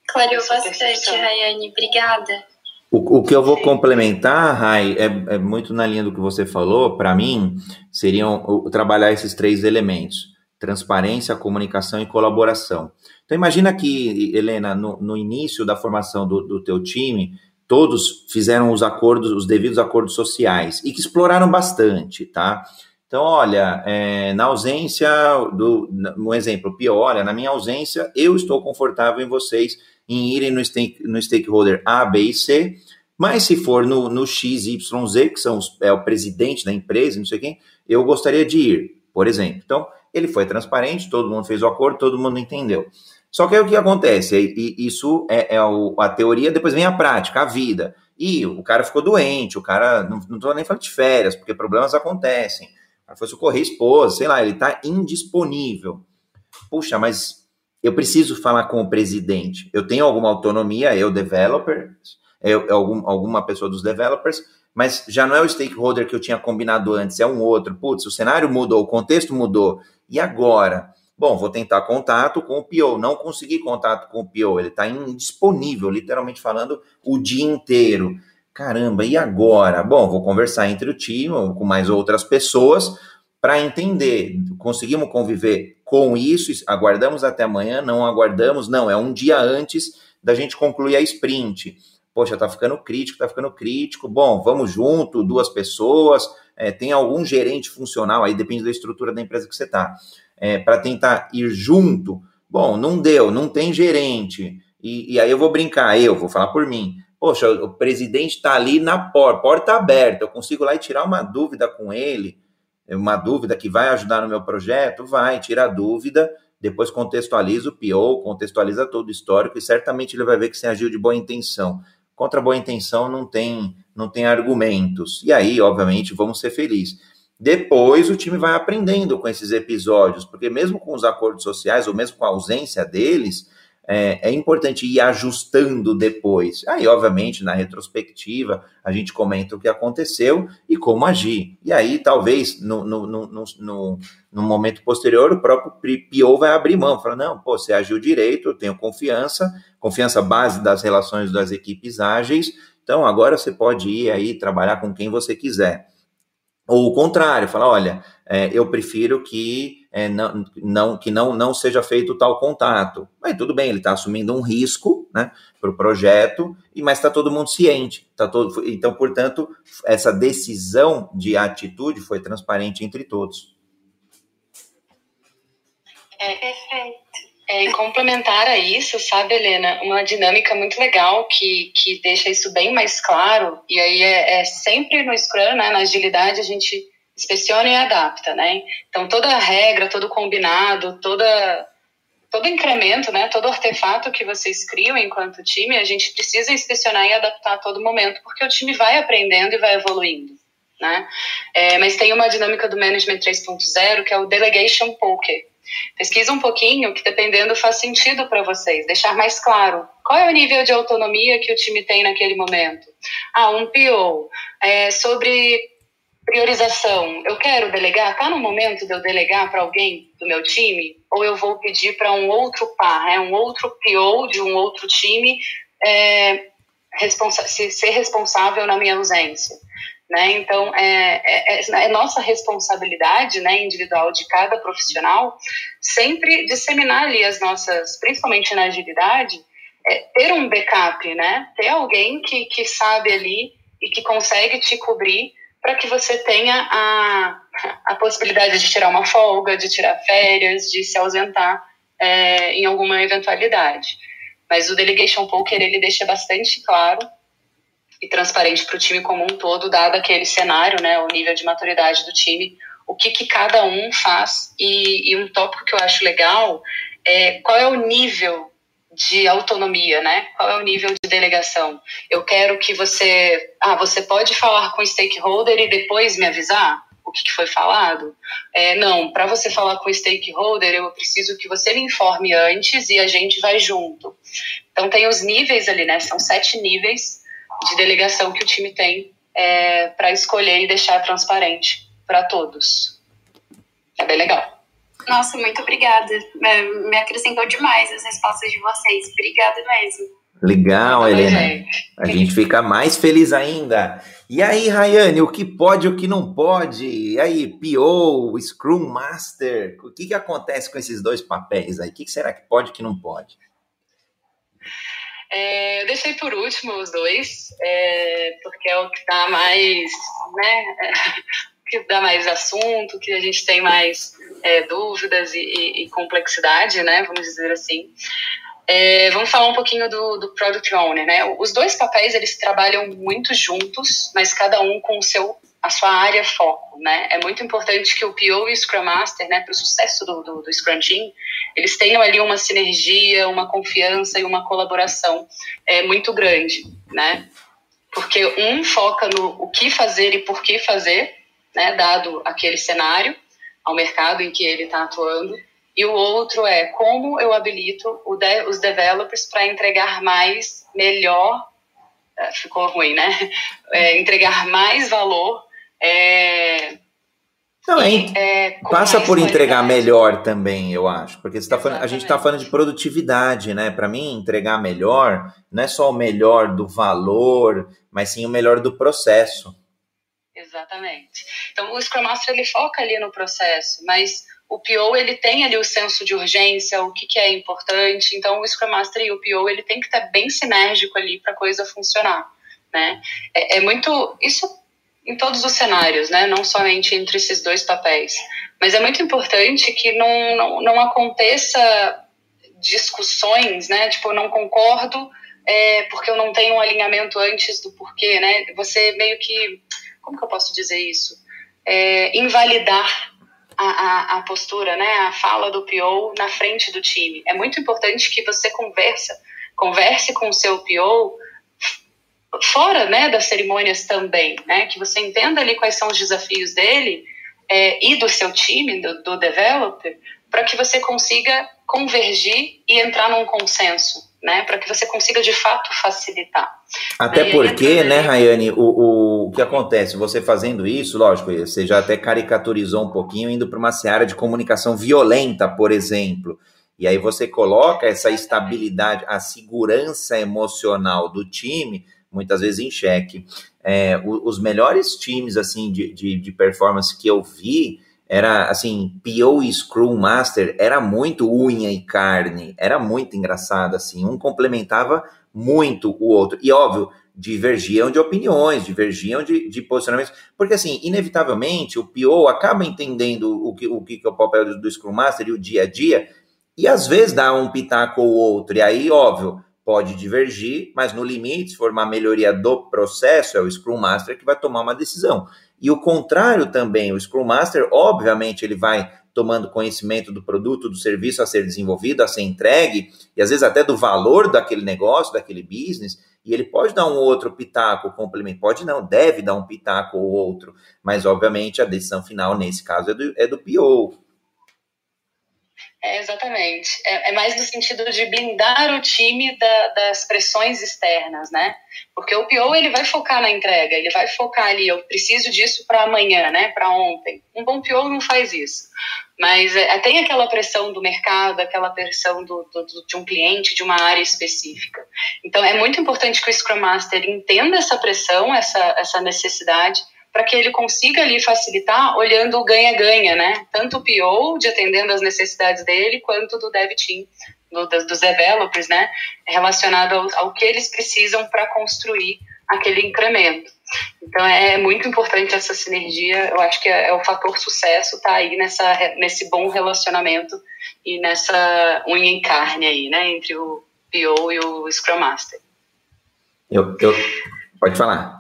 Clareou bastante, Rayane. Obrigada. O, o, que eu vou complementar, Rai, é, é, muito na linha do que você falou. Para mim, seriam o, trabalhar esses três elementos: transparência, comunicação e colaboração. Então imagina que, Helena, no, no início da formação do, do teu time, todos fizeram os acordos, os devidos acordos sociais e que exploraram bastante, tá? Então, olha, é, na ausência do, um exemplo, pior, olha, na minha ausência, eu estou confortável em vocês em irem no, stake, no stakeholder A, B e C, mas se for no, no X, Y, Z, que são os, é o presidente da empresa, não sei quem, eu gostaria de ir, por exemplo. Então, ele foi transparente, todo mundo fez o acordo, todo mundo entendeu. Só que aí o que acontece? E, isso é, é a teoria, depois vem a prática, a vida. E o cara ficou doente, o cara, não, tô nem falando de férias, porque problemas acontecem. O foi socorrer a esposa, sei lá, ele tá indisponível. Puxa, mas eu preciso falar com o presidente. Eu tenho alguma autonomia, eu, developer, eu algum, alguma pessoa dos developers, mas já não é o stakeholder que eu tinha combinado antes, é um outro. Putz, o cenário mudou, o contexto mudou. E agora? Bom, vou tentar contato com o PO. Não consegui contato com o PO, ele está indisponível, literalmente falando, o dia inteiro. Caramba, e agora? Bom, vou conversar entre o time, com mais outras pessoas, para entender. Conseguimos conviver com isso? Aguardamos até amanhã? Não aguardamos? Não, é um dia antes da gente concluir a sprint. Poxa, tá ficando crítico, tá ficando crítico. Bom, vamos junto, duas pessoas. É, tem algum gerente funcional aí, depende da estrutura da empresa que você está é, para tentar ir junto, bom, não deu, não tem gerente. E, e, aí eu vou brincar, eu vou falar por mim. Poxa, o presidente está ali na porta, porta aberta, eu consigo lá e tirar uma dúvida com ele, uma dúvida que vai ajudar no meu projeto? Vai, tira a dúvida, depois contextualiza o PO, contextualiza todo o histórico e certamente ele vai ver que você agiu de boa intenção. Contra boa intenção não tem, não tem argumentos. E aí, obviamente, vamos ser felizes. Depois o time vai aprendendo com esses episódios, porque mesmo com os acordos sociais, ou mesmo com a ausência deles, é, é, importante ir ajustando depois. Aí, obviamente, na retrospectiva, a gente comenta o que aconteceu e como agir. E aí, talvez, no, no, no, no, no momento posterior, o próprio PO vai abrir mão, falar, não, pô, você agiu direito, eu tenho confiança, confiança base das relações das equipes ágeis, então agora você pode ir aí trabalhar com quem você quiser. Ou o contrário, falar, olha, é, eu prefiro que, é, não, não, que não, não seja feito tal contato. Mas tudo bem, ele está assumindo um risco né, para o projeto, mas está todo mundo ciente. Tá todo, então, portanto, essa decisão de atitude foi transparente entre todos. É, perfeito. É, e complementar a isso, sabe, Helena, uma dinâmica muito legal que, que deixa isso bem mais claro, e aí é, é sempre no Scrum, né, na agilidade, a gente inspeciona e adapta, né? Então, toda regra, todo combinado, toda, todo incremento, né, todo artefato que vocês criam enquanto time, a gente precisa inspecionar e adaptar a todo momento, porque o time vai aprendendo e vai evoluindo. Né? É, mas tem uma dinâmica do Management 3.0 que é o Delegation Poker. Pesquisa um pouquinho, que dependendo faz sentido para vocês, deixar mais claro qual é o nível de autonomia que o time tem naquele momento. Ah, um PO. É, sobre priorização, eu quero delegar, está no momento de eu delegar para alguém do meu time? Ou eu vou pedir para um outro par, né, um outro PO de um outro time é, responsa ser responsável na minha ausência? Né? Então, é, é, é, nossa responsabilidade né, individual de cada profissional sempre disseminar ali as nossas, principalmente na agilidade, é, ter um backup, né? ter alguém que, que sabe ali e que consegue te cobrir para que você tenha a, a possibilidade de tirar uma folga, de tirar férias, de se ausentar é, em alguma eventualidade. Mas o Delegation Poker ele deixa bastante claro e transparente para o time como um todo, dado aquele cenário, né, o nível de maturidade do time, o que, que cada um faz. E, e um tópico que eu acho legal é qual é o nível de autonomia, né? Qual é o nível de delegação? Eu quero que você, ah, você pode falar com o stakeholder e depois me avisar o que, foi falado? É, não, para você falar com o stakeholder, eu preciso que você me informe antes e a gente vai junto. Então tem os níveis ali, né? São sete níveis de delegação que o time tem é, para escolher e deixar transparente para todos. É bem legal. Nossa, muito obrigada. Me acrescentou demais as respostas de vocês. Obrigada mesmo. Legal, Helena. A gente fica mais feliz ainda. E aí, Rayane, o que pode e o que não pode? E aí, PO, Scrum Master, o que, que acontece com esses dois papéis aí? O que, que será que pode e o que não pode? É, eu deixei por último os dois, é, porque é o que dá mais, né, é, que dá mais assunto, que a gente tem mais é, dúvidas e, e, e, complexidade, né, vamos dizer assim. É, vamos falar um pouquinho do, do Product Owner, né? Os dois papéis, eles trabalham muito juntos, mas cada um com o seu a sua área foco, né? É muito importante que o PO e o Scrum Master, né, para o sucesso do, do, do, Scrum Team, eles tenham ali uma sinergia, uma confiança e uma colaboração é, muito grande, né? Porque um foca no o que fazer e por que fazer, né, dado aquele cenário, ao mercado em que ele está atuando, e o outro é como eu habilito de, os developers para entregar mais, melhor, é, ficou ruim, né? *laughs* É, entregar mais valor é, e, é, passa por entregar melhor também, eu acho, porque tá falando, a gente está falando de produtividade, né? Para mim, entregar melhor não é só o melhor do valor, mas sim o melhor do processo. Exatamente. Então, o Scrum Master ele foca ali no processo, mas o PO ele tem ali o senso de urgência, o que, que é importante. Então, o Scrum Master e o PO ele tem que estar bem sinérgico ali para a coisa funcionar, né? É, é muito isso em todos os cenários, né? Não somente entre esses dois papéis. Mas é muito importante que não, não, não aconteça discussões, né? Tipo, eu não concordo é, porque eu não tenho um alinhamento antes do porquê, né? Você meio que, como que eu posso dizer isso? É, invalidar a, a, a, postura, né? A fala do PO na frente do time. É muito importante que você conversa, converse com o seu PO fora né, das cerimônias também, né, que você entenda ali quais são os desafios dele é, e do seu time, do, do developer, para que você consiga convergir e entrar num consenso, né, para que você consiga de fato facilitar. Até né, porque, né, Rayane, o, o, o que acontece, você fazendo isso, lógico, você já até caricaturizou um pouquinho, indo para uma seara de comunicação violenta, por exemplo. E aí você coloca essa estabilidade, a segurança emocional do time muitas vezes em xeque. É, os melhores times assim de, de, de, performance que eu vi era assim, PO e Scrum Master era muito unha e carne, era muito engraçado assim, um complementava muito o outro. E óbvio, divergiam de opiniões, divergiam de, de, posicionamentos, porque assim, inevitavelmente o PO acaba entendendo o que, o que é o papel do, do Scrum Master e o dia a dia, e às vezes dá um pitaco ou outro, e aí, óbvio, pode divergir, mas no limite, se for uma melhoria do processo, é o Scrum Master que vai tomar uma decisão. E o contrário também, o Scrum Master, obviamente, ele vai tomando conhecimento do produto, do serviço a ser desenvolvido, a ser entregue, e às vezes até do valor daquele negócio, daquele business, e ele pode dar um outro pitaco, complemento, pode não, deve dar um pitaco ou outro, mas obviamente a decisão final nesse caso é do, é do PO. É, exatamente. É, é, mais no sentido de blindar o time da, das pressões externas, né? Porque o PO ele vai focar na entrega, ele vai focar ali, eu preciso disso para amanhã, né? Para ontem. Um bom PO não faz isso. Mas é, tem aquela pressão do mercado, aquela pressão do, do, de um cliente, de uma área específica. Então é muito importante que o Scrum Master entenda essa pressão, essa, essa necessidade para que ele consiga ali facilitar olhando o ganha-ganha, né? Tanto o PO, de atendendo às necessidades dele, quanto do dev team, do, dos developers, né? Relacionado ao, ao que eles precisam para construir aquele incremento. Então é muito importante essa sinergia. Eu acho que é, é o fator sucesso tá aí nessa nesse bom relacionamento e nessa unha em carne aí, né, entre o PO e o Scrum Master. Eu, eu pode falar.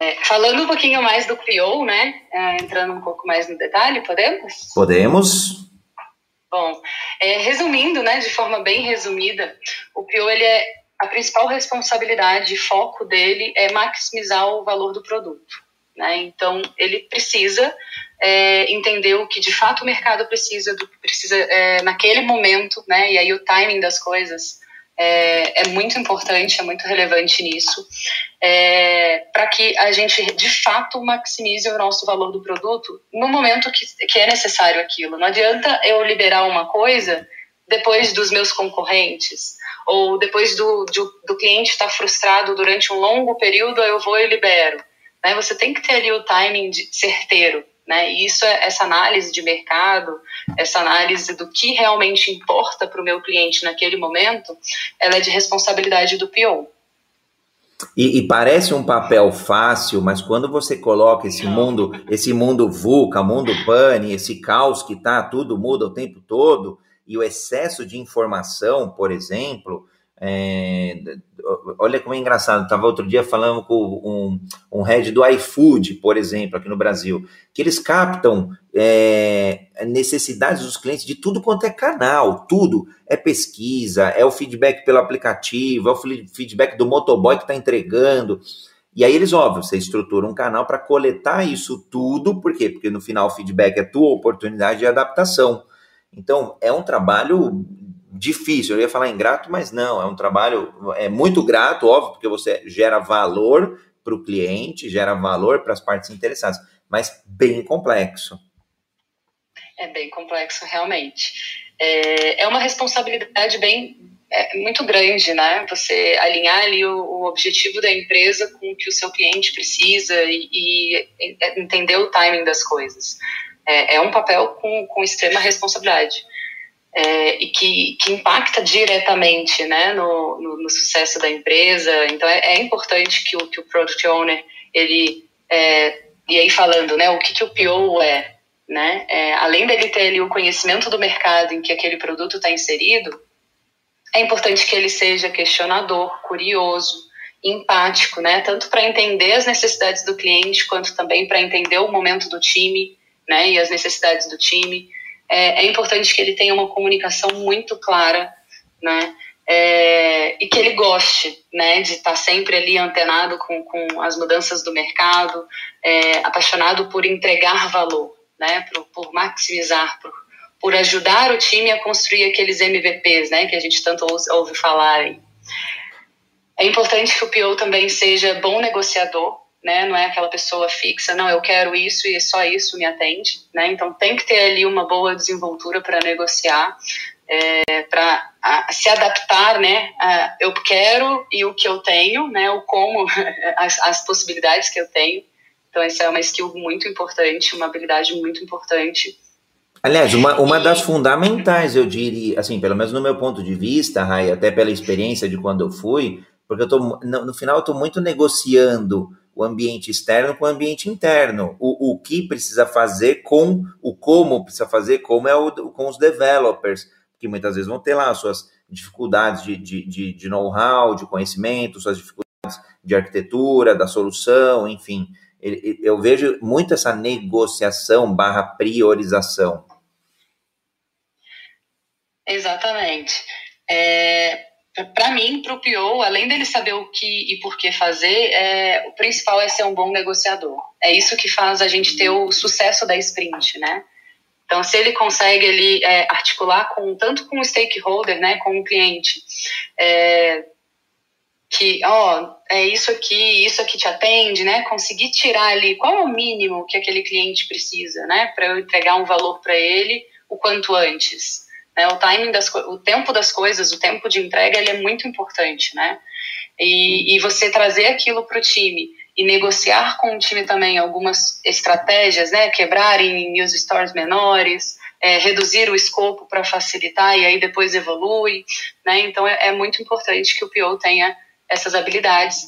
É, falando um pouquinho mais do PO, né? É, entrando um pouco mais no detalhe, podemos? Podemos. Bom, é, resumindo, né, de forma bem resumida, o PO ele é a principal responsabilidade e foco dele é maximizar o valor do produto. Né? Então, ele precisa é, entender o que de fato o mercado precisa, do que precisa é, naquele momento, né? e aí o timing das coisas é, é muito importante, é muito relevante nisso, é, para que a gente de fato maximize o nosso valor do produto no momento que, que é necessário aquilo. Não adianta eu liberar uma coisa depois dos meus concorrentes, ou depois do, do, do cliente estar tá frustrado durante um longo período, eu vou e libero. Né? Você tem que ter ali o timing de, certeiro. Né? E isso é essa análise de mercado, essa análise do que realmente importa para o meu cliente naquele momento, ela é de responsabilidade do PO. E, e, parece um papel fácil, mas quando você coloca esse mundo, esse mundo VUCA, mundo PANI, esse caos que tá, tudo muda o tempo todo, e o excesso de informação, por exemplo, é, olha como é engraçado, estava outro dia falando com um, um head do iFood, por exemplo, aqui no Brasil, que eles captam é, necessidades dos clientes de tudo quanto é canal, tudo. É pesquisa, é o feedback pelo aplicativo, é o feedback do motoboy que está entregando. E aí eles, óbvio, você estrutura um canal para coletar isso tudo, por quê? Porque no final o feedback é tua oportunidade de adaptação. Então, é um trabalho difícil. Eu ia falar ingrato, mas não, é um trabalho é muito grato, óbvio, porque você gera valor para o cliente, gera valor para as partes interessadas, mas bem complexo. É bem complexo, realmente. É, é uma responsabilidade bem é, muito grande, né? Você alinhar ali o, o, objetivo da empresa com o que o seu cliente precisa e, e entender o timing das coisas. É, é um papel com, com extrema responsabilidade é, e que, que impacta diretamente né, no, no, no, sucesso da empresa. Então é, é, importante que o, que o Product Owner, ele, é, e aí falando, né, o que, que o PO é, né, é, além dele ter ali o conhecimento do mercado em que aquele produto está inserido, é importante que ele seja questionador, curioso, empático, né, tanto para entender as necessidades do cliente, quanto também para entender o momento do time, né, e as necessidades do time é, é importante que ele tenha uma comunicação muito clara, né? É, e que ele goste, né, de estar sempre ali antenado com, com as mudanças do mercado, é, apaixonado por entregar valor, né, por, por maximizar, por, por ajudar o time a construir aqueles MVPs, né, que a gente tanto ouve, ouve falar. É importante que o PO também seja bom negociador, né? Não é aquela pessoa fixa, não, eu quero isso e só isso me atende, né? Então tem que ter ali uma boa desenvoltura para negociar, é, para se adaptar, né? A, eu quero e o que eu tenho, né? O como, *laughs* as, as possibilidades que eu tenho. Então essa é uma skill muito importante, uma habilidade muito importante. Aliás, uma, uma das fundamentais, eu diria, assim, pelo menos no meu ponto de vista, Rai, até pela experiência de quando eu fui, Porque eu tô, no, no final eu estou muito negociando o ambiente externo com o ambiente interno. O, o que precisa fazer com o como precisa fazer, como é o, com os developers, que muitas vezes vão ter lá suas dificuldades de, de, de, de know-how, de conhecimento, suas dificuldades de arquitetura, da solução, enfim. Eu vejo muito essa negociação barra priorização. Exatamente. É, para mim, para o PO, além dele saber o que e por que fazer, é, o principal é ser um bom negociador. É isso que faz a gente ter o sucesso da sprint, né? Então, se ele consegue ele, é, articular com tanto com o stakeholder, né, com o cliente, é, que, ó, é isso aqui, isso aqui te atende, né? Conseguir tirar ali qual é o mínimo que aquele cliente precisa, né, para eu entregar um valor para ele o quanto antes. Né? O timing das o tempo das coisas, o tempo de entrega, ele é muito importante, né? E, e você trazer aquilo para o time e negociar com o time também algumas estratégias, né? Quebrar em news stories menores, é, reduzir o escopo para facilitar e aí depois evolui, né? Então é, é, muito importante que o PO tenha essas habilidades.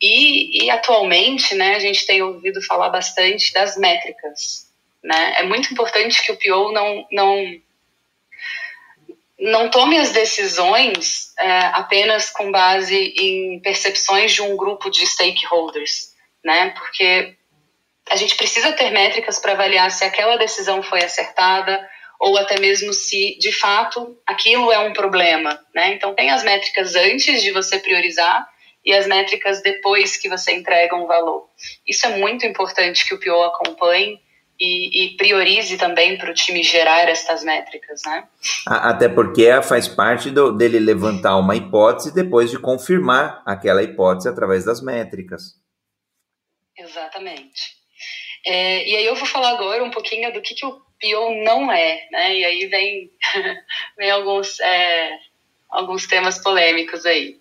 E, e atualmente, né, a gente tem ouvido falar bastante das métricas, né? É muito importante que o PO não, não não tome as decisões é, apenas com base em percepções de um grupo de stakeholders, né? Porque a gente precisa ter métricas para avaliar se aquela decisão foi acertada ou até mesmo se de fato aquilo é um problema, né? Então tem as métricas antes de você priorizar e as métricas depois que você entrega um valor. Isso é muito importante que o PO acompanhe e, e priorize também para o time gerar estas métricas, né? Até porque faz parte do, dele levantar uma hipótese depois de confirmar aquela hipótese através das métricas. Exatamente. É, e aí eu vou falar agora um pouquinho do que, que o PO não é, né? E aí vem, *laughs* vem alguns, é, alguns temas polêmicos aí.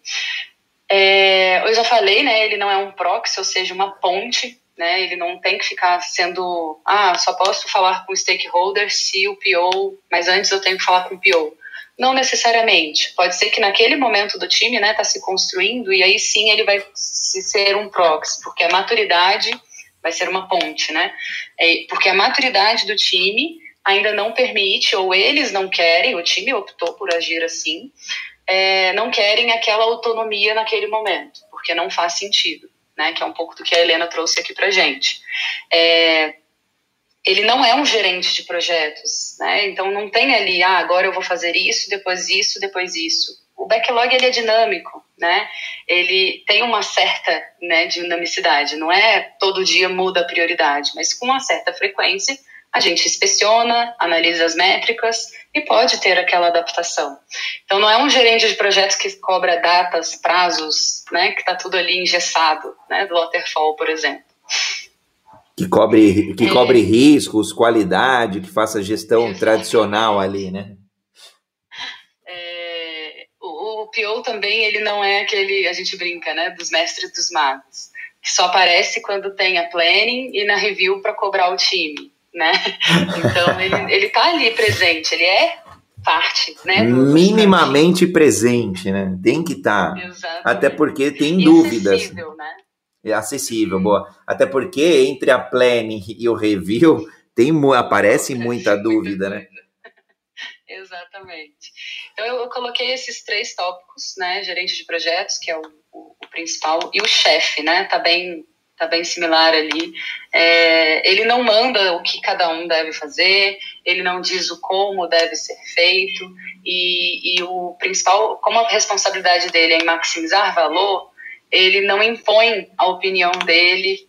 É, eu já falei, né? Ele não é um proxy, ou seja, uma ponte né? Ele não tem que ficar sendo, ah, só posso falar com o stakeholder se o PO, mas antes eu tenho que falar com o PO. Não necessariamente. Pode ser que naquele momento do time, né, tá se construindo e aí sim ele vai ser um proxy, porque a maturidade vai ser uma ponte, né? É, porque a maturidade do time ainda não permite ou eles não querem, o time optou por agir assim, é, não querem aquela autonomia naquele momento, porque não faz sentido né, que é um pouco do que a Helena trouxe aqui para gente. É, ele não é um gerente de projetos, né? Então não tem ali, ah, agora eu vou fazer isso, depois isso, depois isso. O backlog ele é dinâmico, né? Ele tem uma certa né, dinamicidade. Não é todo dia muda a prioridade, mas com uma certa frequência a gente inspeciona, analisa as métricas e pode ter aquela adaptação. Então, não é um gerente de projetos que cobra datas, prazos, né, que está tudo ali engessado, né, do waterfall, por exemplo. Que cobre, que é. cobre riscos, qualidade, que faça gestão Exatamente. tradicional ali, né? É, o, o PO também, ele não é aquele, a gente brinca, né, dos mestres dos magos, que só aparece quando tem a planning e na review para cobrar o time né? Então ele, ele tá ali presente, ele é parte, né? Minimamente presente, né? Tem que estar. Tá. Até porque tem e dúvidas. Acessível, né? É acessível, boa. Até porque entre a planning e o review tem aparece muita dúvida, né? *laughs* Exatamente. Então eu, eu, coloquei esses três tópicos, né? Gerente de projetos, que é o, o, o principal, e o chefe, né? Tá bem tá bem similar ali. É, ele não manda o que cada um deve fazer, ele não diz o como deve ser feito, e, e o principal, como a responsabilidade dele é maximizar valor, ele não impõe a opinião dele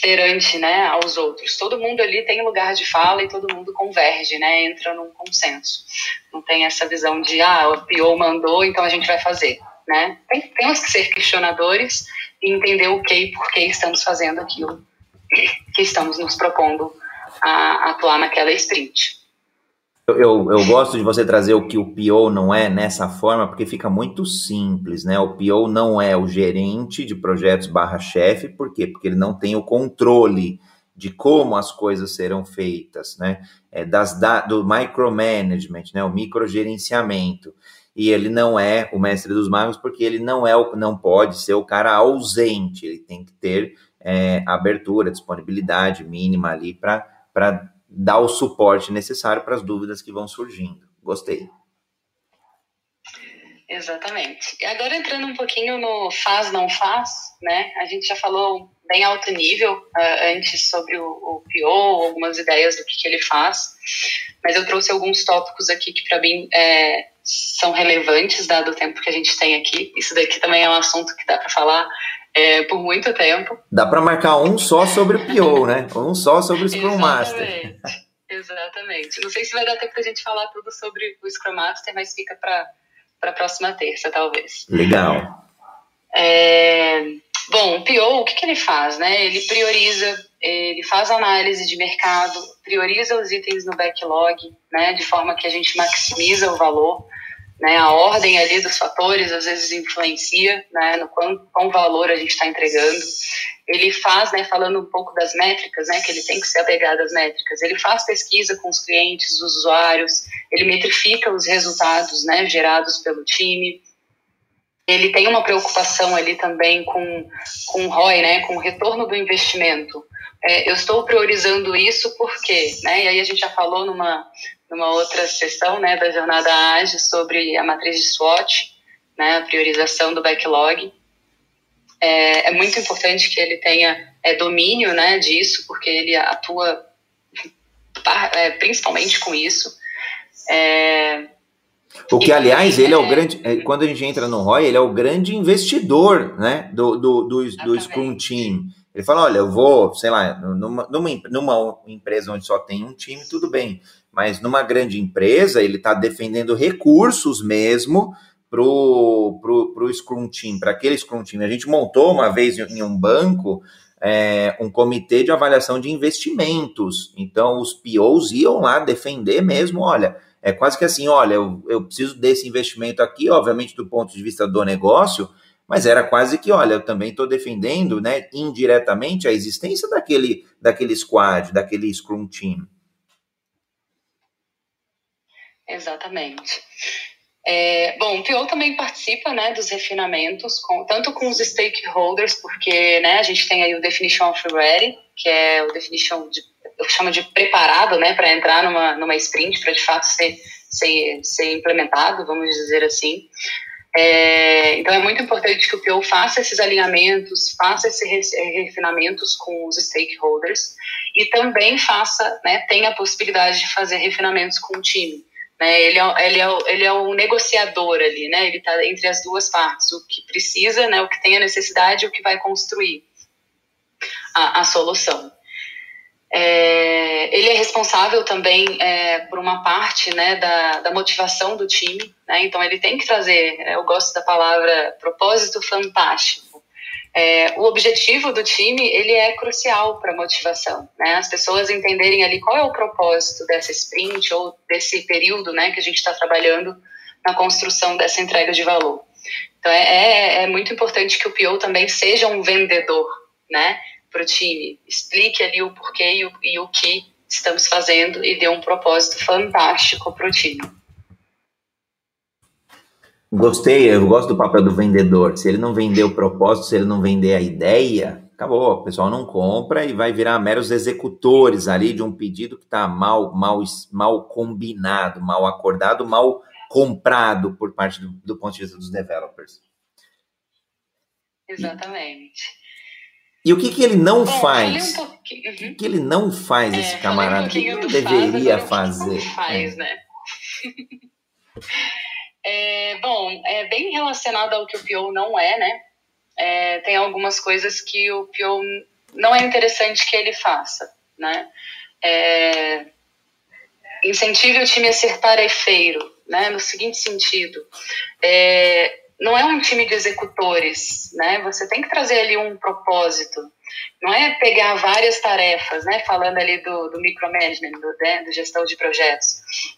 perante né, aos outros. Todo mundo ali tem lugar de fala e todo mundo converge, né, entra num consenso. Não tem essa visão de, ah, o PO mandou, então a gente vai fazer. Né? Tem, temos que ser questionadores e entender o que e por que estamos fazendo aquilo que estamos nos propondo a atuar naquela sprint. Eu, eu gosto de você trazer o que o PO não é nessa forma, porque fica muito simples, né? O PO não é o gerente de projetos barra chefe, por quê? Porque ele não tem o controle de como as coisas serão feitas, né? É das, da, do micromanagement, né? O microgerenciamento. E ele não é o mestre dos magos porque ele não é o, não pode ser o cara ausente, ele tem que ter é, abertura, disponibilidade mínima ali para dar o suporte necessário para as dúvidas que vão surgindo. Gostei. Exatamente. E agora entrando um pouquinho no faz, não faz, né? A gente já falou bem alto nível uh, antes sobre o, o PO, algumas ideias do que, que, ele faz, mas eu trouxe alguns tópicos aqui que para mim é, são relevantes, dado o tempo que a gente tem aqui. Isso daqui também é um assunto que dá para falar é, por muito tempo. Dá para marcar um só sobre o PO, né? Um só sobre o Scrum Master. *laughs* Exatamente. Não sei se vai dar tempo para a gente falar tudo sobre o Scrum Master, mas fica para para a próxima terça, talvez. Legal. É, bom, o PO, o que, que ele faz? Né? Ele prioriza, ele faz análise de mercado, prioriza os itens no backlog, né, de forma que a gente maximiza o valor. Né, a ordem ali dos fatores às vezes influencia né, no quão, quão valor a gente está entregando. Ele faz, né, falando um pouco das métricas, né, que ele tem que ser apegado às métricas, ele faz pesquisa com os clientes, os usuários, ele metrifica os resultados né, gerados pelo time, ele tem uma preocupação ali também com, com o ROI, né, com o retorno do investimento. É, eu estou priorizando isso porque, né, e aí a gente já falou numa, numa outra sessão né, da jornada ágil sobre a matriz de SWOT, né, a priorização do backlog. É, é muito importante que ele tenha é, domínio né, disso, porque ele atua *laughs* é, principalmente com isso. É, o que, aliás, ele é o grande. É, quando a gente entra no ROI, ele é o grande investidor né, do, do, do, do Scrum Team. Ele fala: olha, eu vou, sei lá, numa, numa, numa empresa onde só tem um time, tudo bem mas numa grande empresa ele está defendendo recursos mesmo para o pro, pro Scrum Team, para aquele Scrum Team. A gente montou uma vez em um banco é, um comitê de avaliação de investimentos. Então os POs iam lá defender mesmo, olha, é quase que assim, olha, eu, eu preciso desse investimento aqui, obviamente do ponto de vista do negócio, mas era quase que, olha, eu também estou defendendo, né, indiretamente a existência daquele, daquele squad, daquele Scrum Team. Exatamente. É, bom, o PO também participa né, dos refinamentos, com, tanto com os stakeholders, porque né, a gente tem aí o Definition of Ready, que é o definition de, eu chamo de preparado né, para entrar numa, numa sprint, para de fato ser, ser, ser implementado, vamos dizer assim. É, então é muito importante que o PO faça esses alinhamentos, faça esses refinamentos com os stakeholders e também faça, né, tenha a possibilidade de fazer refinamentos com o time. Né? Ele, é, ele, é, ele é o negociador ali, né? ele está entre as duas partes, o que precisa, né? o que tem a necessidade e o que vai construir a, a solução. É, ele é responsável também é, por uma parte né, da, da motivação do time, né? então ele tem que trazer, eu gosto da palavra propósito fantástico, é, o objetivo do time ele é crucial para a motivação, né? As pessoas entenderem ali qual é o propósito dessa sprint ou desse período, né, que a gente está trabalhando na construção dessa entrega de valor. Então é, é, é, muito importante que o PO também seja um vendedor, né, para o time. Explique ali o porquê e o, e o que estamos fazendo e dê um propósito fantástico para o time. Gostei, eu gosto do papel do vendedor. Se ele não vender o propósito, se ele não vender a ideia, acabou. O pessoal não compra e vai virar meros executores ali de um pedido que está mal, mal, mal combinado, mal acordado, mal comprado por parte do, do ponto de vista dos developers. Exatamente. E, o que, que ele não Bom, faz? Um uhum. O que, que ele não faz, é, esse camarada? Um o que ele deveria faz, fazer? Faz, é. né? *laughs* É, bom, é bem relacionado ao que o PO não é, né? É, tem algumas coisas que o PO não é interessante que ele faça, né? É, incentive o time a ser tarefeiro, né? No seguinte sentido, é, não é um time de executores, né? Você tem que trazer ali um propósito. Não é pegar várias tarefas, né? Falando ali do, do micromanagement, do, né? do gestão de projetos.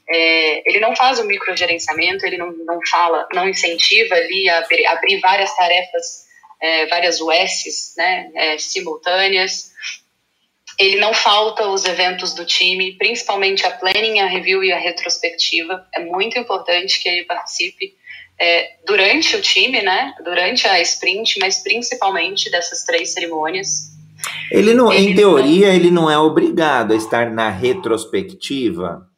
É, ele não faz o microgerenciamento, ele não, não fala, não incentiva ali a abrir, abrir várias tarefas, é, várias USs, né? É, simultâneas. Ele não falta os eventos do time, principalmente a planning, a review e a retrospectiva. É muito importante que ele participe é, durante o time, né? Durante a sprint, mas principalmente dessas três cerimônias. Ele não, ele em teoria, não... ele não é obrigado a estar na retrospectiva.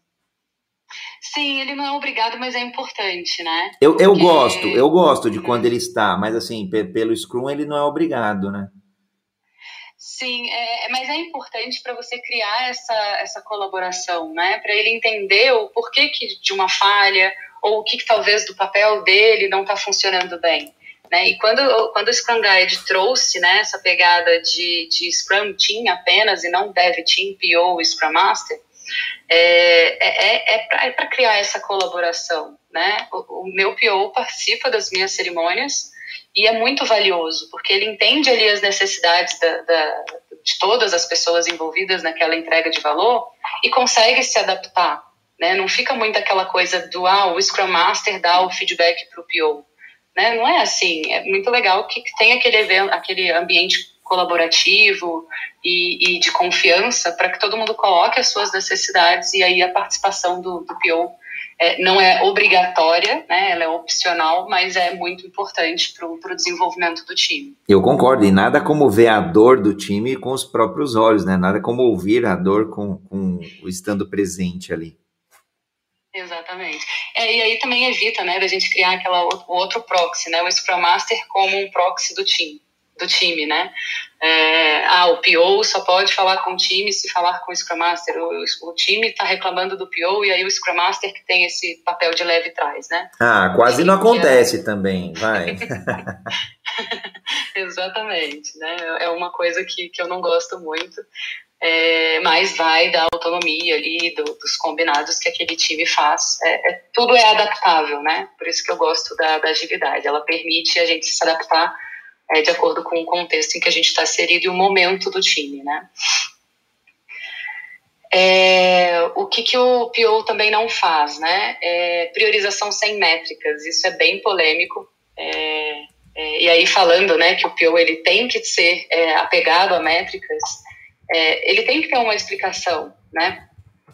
Sim, ele não é obrigado, mas é importante, né? Eu, eu Porque... gosto, eu gosto de quando ele está, mas assim, pelo Scrum ele não é obrigado, né? Sim, é, mas é importante para você criar essa, essa colaboração, né? Para ele entender o porquê que de uma falha ou o que, que talvez do papel dele não está funcionando bem. Né? E quando, quando o Scrum Guide trouxe né, essa pegada de, de Scrum Team apenas e não Dev Team, PO Scrum Master, é, é, é para é criar essa colaboração. Né? O, o, meu PO participa das minhas cerimônias e é muito valioso, porque ele entende ali as necessidades da, da, de todas as pessoas envolvidas naquela entrega de valor e consegue se adaptar. Né? Não fica muito aquela coisa do ah, o Scrum Master dá o feedback para o PO. Né? Não é assim. É muito legal que tem aquele, evento, aquele ambiente colaborativo e, e de confiança para que todo mundo coloque as suas necessidades e aí a participação do, do PO é, não é obrigatória, né? ela é opcional, mas é muito importante para o desenvolvimento do time. Eu concordo, e nada como ver a dor do time com os próprios olhos, né? nada como ouvir a dor com, com estando presente ali. Exatamente. É, e aí também evita, né, da gente criar aquela outro proxy, né, o Scrum Master como um proxy do time, do time, né? É, ah, o PO só pode falar com o time se falar com o Scrum Master. O, o time está reclamando do PO e aí o Scrum Master que tem esse papel de leve trás, né? Ah, quase não acontece é... também, vai. *laughs* Exatamente, né? É uma coisa que, que eu não gosto muito é, mas vai da autonomia ali, do, dos combinados que aquele time faz. É, é, tudo é adaptável, né? Por isso que eu gosto da, da agilidade. Ela permite a gente se adaptar é, de acordo com o contexto em que a gente está inserido e o momento do time, né? É, o que, que o PO também não faz, né? É priorização sem métricas. Isso é bem polêmico. É, é, e aí falando, né, que o PO ele tem que ser apegado a métricas, é, ele tem que ter uma explicação, né,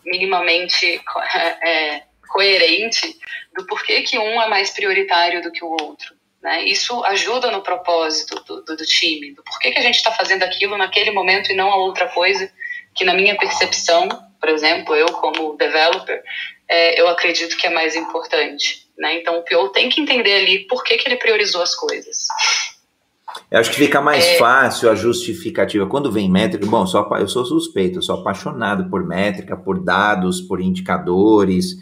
minimamente *laughs* é, coerente do porquê que um é mais prioritário do que o outro. Né? Isso ajuda no propósito do, do, do time, do porquê que a gente está fazendo aquilo naquele momento e não a outra coisa que, na minha percepção, por exemplo, eu como developer, é, eu acredito que é mais importante. Né? Então, o PO tem que entender ali por que, que ele priorizou as coisas. Eu acho que fica mais é... fácil a justificativa. Quando vem métrica, bom, só, eu sou suspeito, eu sou apaixonado por métrica, por dados, por indicadores.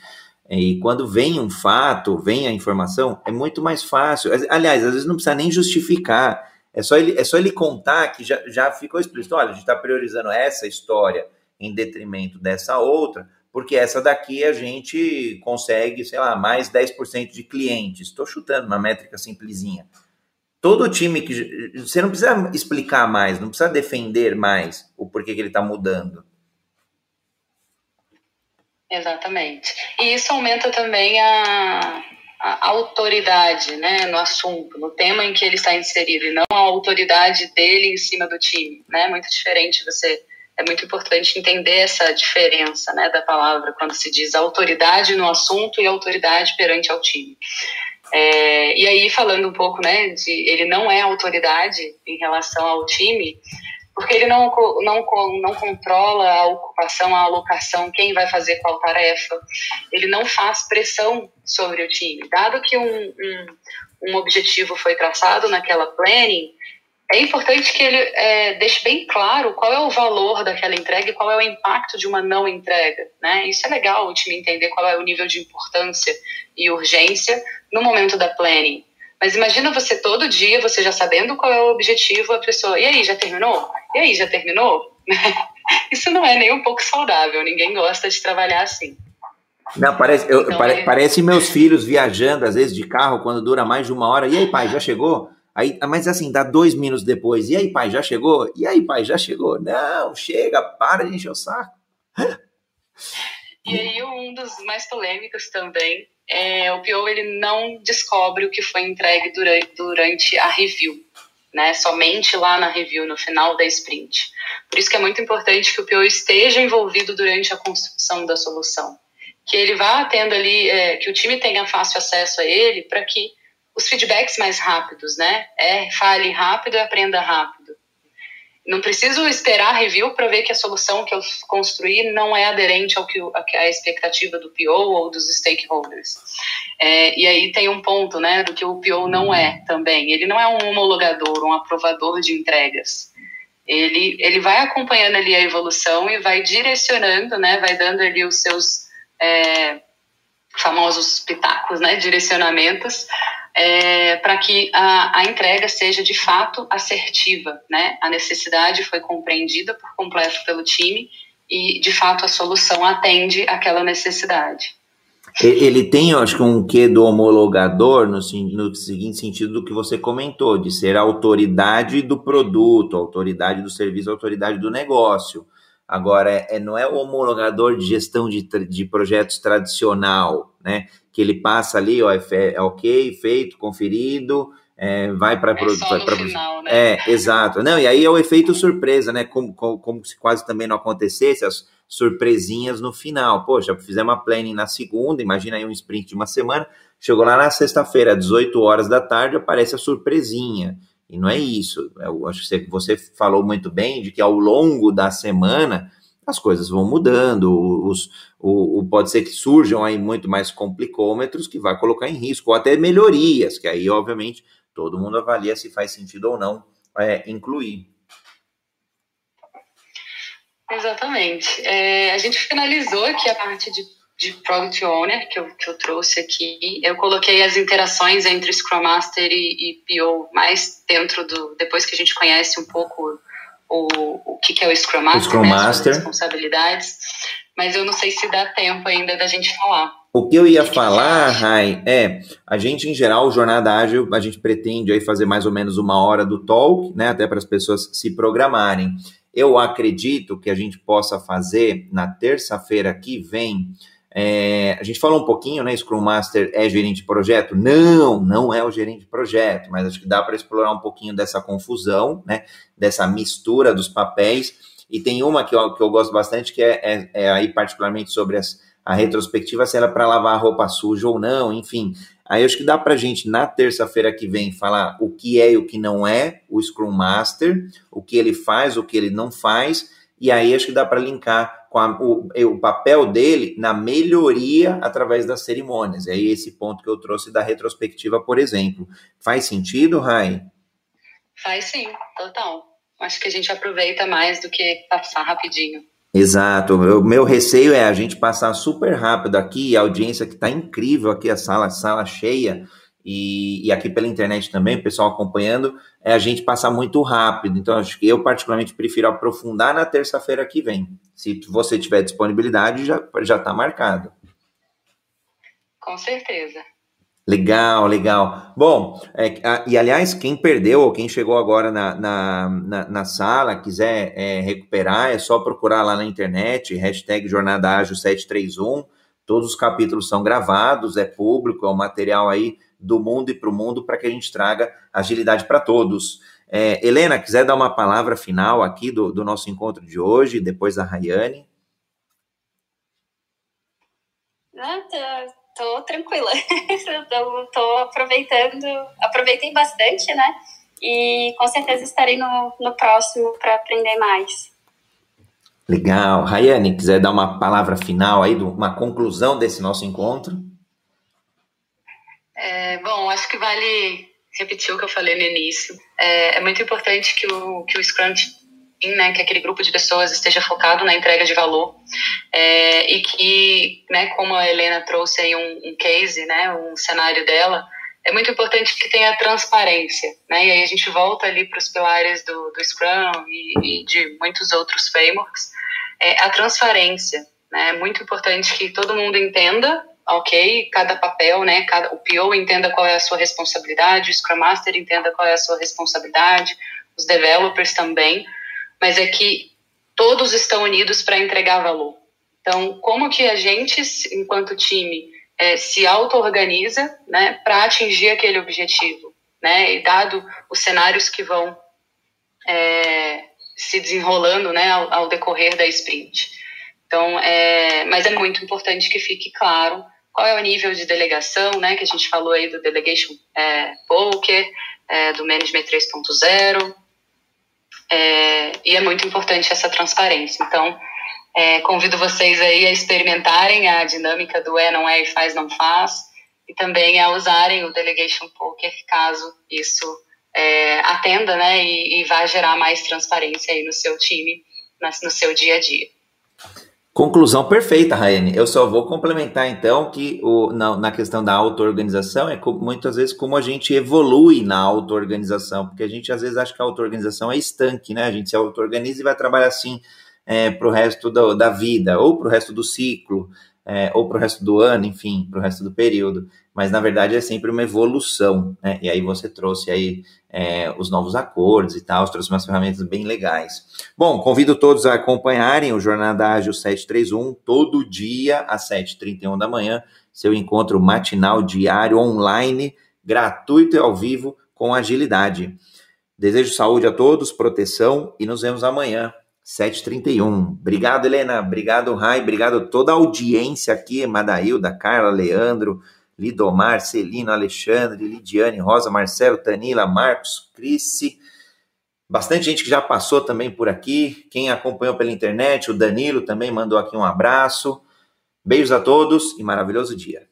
E quando vem um fato, vem a informação, é muito mais fácil. Aliás, às vezes não precisa nem justificar. É só ele, é só ele contar que já, já ficou explícito. Olha, a gente está priorizando essa história em detrimento dessa outra, porque essa daqui a gente consegue, sei lá, mais 10% de clientes. Estou chutando uma métrica simplesinha todo time que. Você não precisa explicar mais, não precisa defender mais o porquê que ele está mudando. Exatamente. E isso aumenta também a, a, autoridade né, no assunto, no tema em que ele está inserido, e não a autoridade dele em cima do time. Né? Muito diferente você. É muito importante entender essa diferença né, da palavra quando se diz autoridade no assunto e autoridade perante ao time. É, e aí, falando um pouco, né, de ele não é autoridade em relação ao time, porque ele não, não, não controla a ocupação, a alocação, quem vai fazer qual tarefa, ele não faz pressão sobre o time. Dado que um, um, um objetivo foi traçado naquela planning, é importante que ele é, deixe bem claro qual é o valor daquela entrega e qual é o impacto de uma não entrega. Né? Isso é legal o time entender qual é o nível de importância e urgência no momento da planning. Mas imagina você todo dia, você já sabendo qual é o objetivo, a pessoa, e aí, já terminou? E aí, já terminou? *laughs* Isso não é nem um pouco saudável, ninguém gosta de trabalhar assim. Não, parece, eu, então, pare, é... parece meus filhos viajando, às vezes, de carro, quando dura mais de uma hora. E aí, pai, já chegou? Aí, mas assim, dá dois minutos depois. E aí, pai, já chegou? E aí, pai, já chegou? Não, chega, para de encher o saco. E aí, um dos mais polêmicos também é, o PO ele não descobre o que foi entregue durante, durante a review, né? Somente lá na review, no final da sprint. Por isso que é muito importante que o PO esteja envolvido durante a construção da solução, que ele vá tendo ali, é, que o time tenha fácil acesso a ele, para que os feedbacks mais rápidos, né? É, fale rápido e aprenda rápido. Não preciso esperar review para ver que a solução que eu construí não é aderente ao que a expectativa do PO ou dos stakeholders. É, e aí tem um ponto, né, do que o PO não é também. Ele não é um homologador, um aprovador de entregas. Ele, ele vai acompanhando ali a evolução e vai direcionando, né, vai dando ali os seus é, famosos pitacos, né, direcionamentos é, para que a, a, entrega seja de fato assertiva, né? A necessidade foi compreendida por completo pelo time e de fato a solução atende aquela necessidade. Ele tem, eu acho que um quê do homologador no, no seguinte sentido do que você comentou, de ser autoridade do produto, autoridade do serviço, autoridade do negócio. Agora, é, não é o homologador de gestão de, de projetos tradicional, né? Que ele passa ali, ó, é, é ok, feito, conferido, é, vai para é final, né? É, exato. Não, e aí é o efeito surpresa, né? Como, como, como, se quase também não acontecesse as surpresinhas no final. Poxa, fizemos uma planning na segunda, imagina aí um sprint de uma semana, chegou lá na sexta-feira, às 18 horas da tarde, aparece a surpresinha. E não é isso. Eu acho que você falou muito bem de que ao longo da semana as coisas vão mudando, os, o, o, pode ser que surjam aí muito mais complicômetros que vai colocar em risco, ou até melhorias, que aí, obviamente, todo mundo avalia se faz sentido ou não é, incluir. Exatamente. É, a gente finalizou aqui a parte de de Product Owner que eu, que eu trouxe aqui. Eu coloquei as interações entre Scrum Master e, e PO mais dentro do. depois que a gente conhece um pouco o, o que, que é o Scrum Master, o Scrum né, Master. responsabilidades, mas eu não sei se dá tempo ainda da gente falar. O que eu ia que falar, Rai, é, a gente em geral, jornada ágil, a gente pretende aí fazer mais ou menos uma hora do talk, né, até para as pessoas se programarem. Eu acredito que a gente possa fazer na terça-feira que vem é, a gente falou um pouquinho, né? Scrum Master é gerente de projeto? Não, não é o gerente de projeto, mas acho que dá para explorar um pouquinho dessa confusão, né? Dessa mistura dos papéis. E tem uma que eu, que eu gosto bastante, que é, é, é aí particularmente sobre as, a retrospectiva, se ela é para lavar a roupa suja ou não, enfim. Aí acho que dá para a gente, na terça-feira que vem, falar o que é e o que não é o Scrum Master, o que ele faz, o que ele não faz, e aí acho que dá para linkar com a, o, o, papel dele na melhoria através das cerimônias. É esse ponto que eu trouxe da retrospectiva, por exemplo. Faz sentido, Rai? Faz sim, total. Acho que a gente aproveita mais do que passar rapidinho. Exato. O meu receio é a gente passar super rápido aqui, a audiência que está incrível aqui, a sala, sala cheia, e, e, aqui pela internet também, o pessoal acompanhando, é a gente passar muito rápido. Então, acho que eu particularmente prefiro aprofundar na terça-feira que vem. Se você tiver disponibilidade, já já está marcado. Com certeza. Legal, legal. Bom, é, a, e aliás, quem perdeu ou quem chegou agora na, na, na, na sala, quiser é, recuperar, é só procurar lá na internet, hashtag Jornada Ágil 731. Todos os capítulos são gravados, é público, é um material aí do mundo e para o mundo para que a gente traga agilidade para todos. É, Helena, quiser dar uma palavra final aqui do, do nosso encontro de hoje, depois da Rayane? Não, tô, tô tranquila. *laughs* tô, tô aproveitando, aproveitei bastante, né? E com certeza estarei no, no próximo para aprender mais. Legal. Rayane, quiser dar uma palavra final aí, uma conclusão desse nosso encontro? É, bom, acho que vale repetir o que eu falei no início. É, é muito importante que o, que o Scrum Team, né, que aquele grupo de pessoas esteja focado na entrega de valor é, e que, né, como a Helena trouxe aí um, um case, né, um cenário dela, é muito importante que tenha transparência, né? E aí a gente volta ali para os pilares do, do Scrum e, e, de muitos outros frameworks. É, a transparência, né? É muito importante que todo mundo entenda ok, cada papel, né, cada, o PO entenda qual é a sua responsabilidade, o Scrum Master entenda qual é a sua responsabilidade, os developers também, mas é que todos estão unidos para entregar valor. Então, como que a gente, enquanto time, é, se auto-organiza né, para atingir aquele objetivo, né, e dado os cenários que vão é, se desenrolando né, ao, ao decorrer da sprint. Então, é, mas é muito importante que fique claro qual é o nível de delegação, né, que a gente falou aí do Delegation é, Poker, é, do Management 3.0, é, e é muito importante essa transparência. Então, é, convido vocês aí a experimentarem a dinâmica do é, não é e faz, não faz, e também a usarem o Delegation Poker caso isso é, atenda, né, e, e vá gerar mais transparência aí no seu time, no seu dia a dia. Conclusão perfeita, Raiane. Eu só vou complementar então que o, na, na questão da auto-organização é co, muitas vezes como a gente evolui na auto-organização, porque a gente às vezes acha que a auto-organização é estanque, né? A gente se auto-organiza e vai trabalhar assim é, para o resto do, da vida, ou para o resto do ciclo, é, ou para o resto do ano, enfim, para o resto do período. Mas na verdade é sempre uma evolução, né? E aí você trouxe aí é, os novos acordos e tal, trouxe umas ferramentas bem legais. Bom, convido todos a acompanharem o Jornada Ágil 731, todo dia às 7h31 da manhã, seu encontro matinal diário online, gratuito e ao vivo, com agilidade. Desejo saúde a todos, proteção e nos vemos amanhã, 7h31. Obrigado, Helena. Obrigado, Rai. Obrigado toda a audiência aqui, Madailda, Carla, Leandro, Lidomar, Celino, Alexandre, Lidiane, Rosa, Marcelo, Tanila, Marcos, Cris. Bastante gente que já passou também por aqui. Quem acompanhou pela internet, o Danilo também mandou aqui um abraço. Beijos a todos e maravilhoso dia.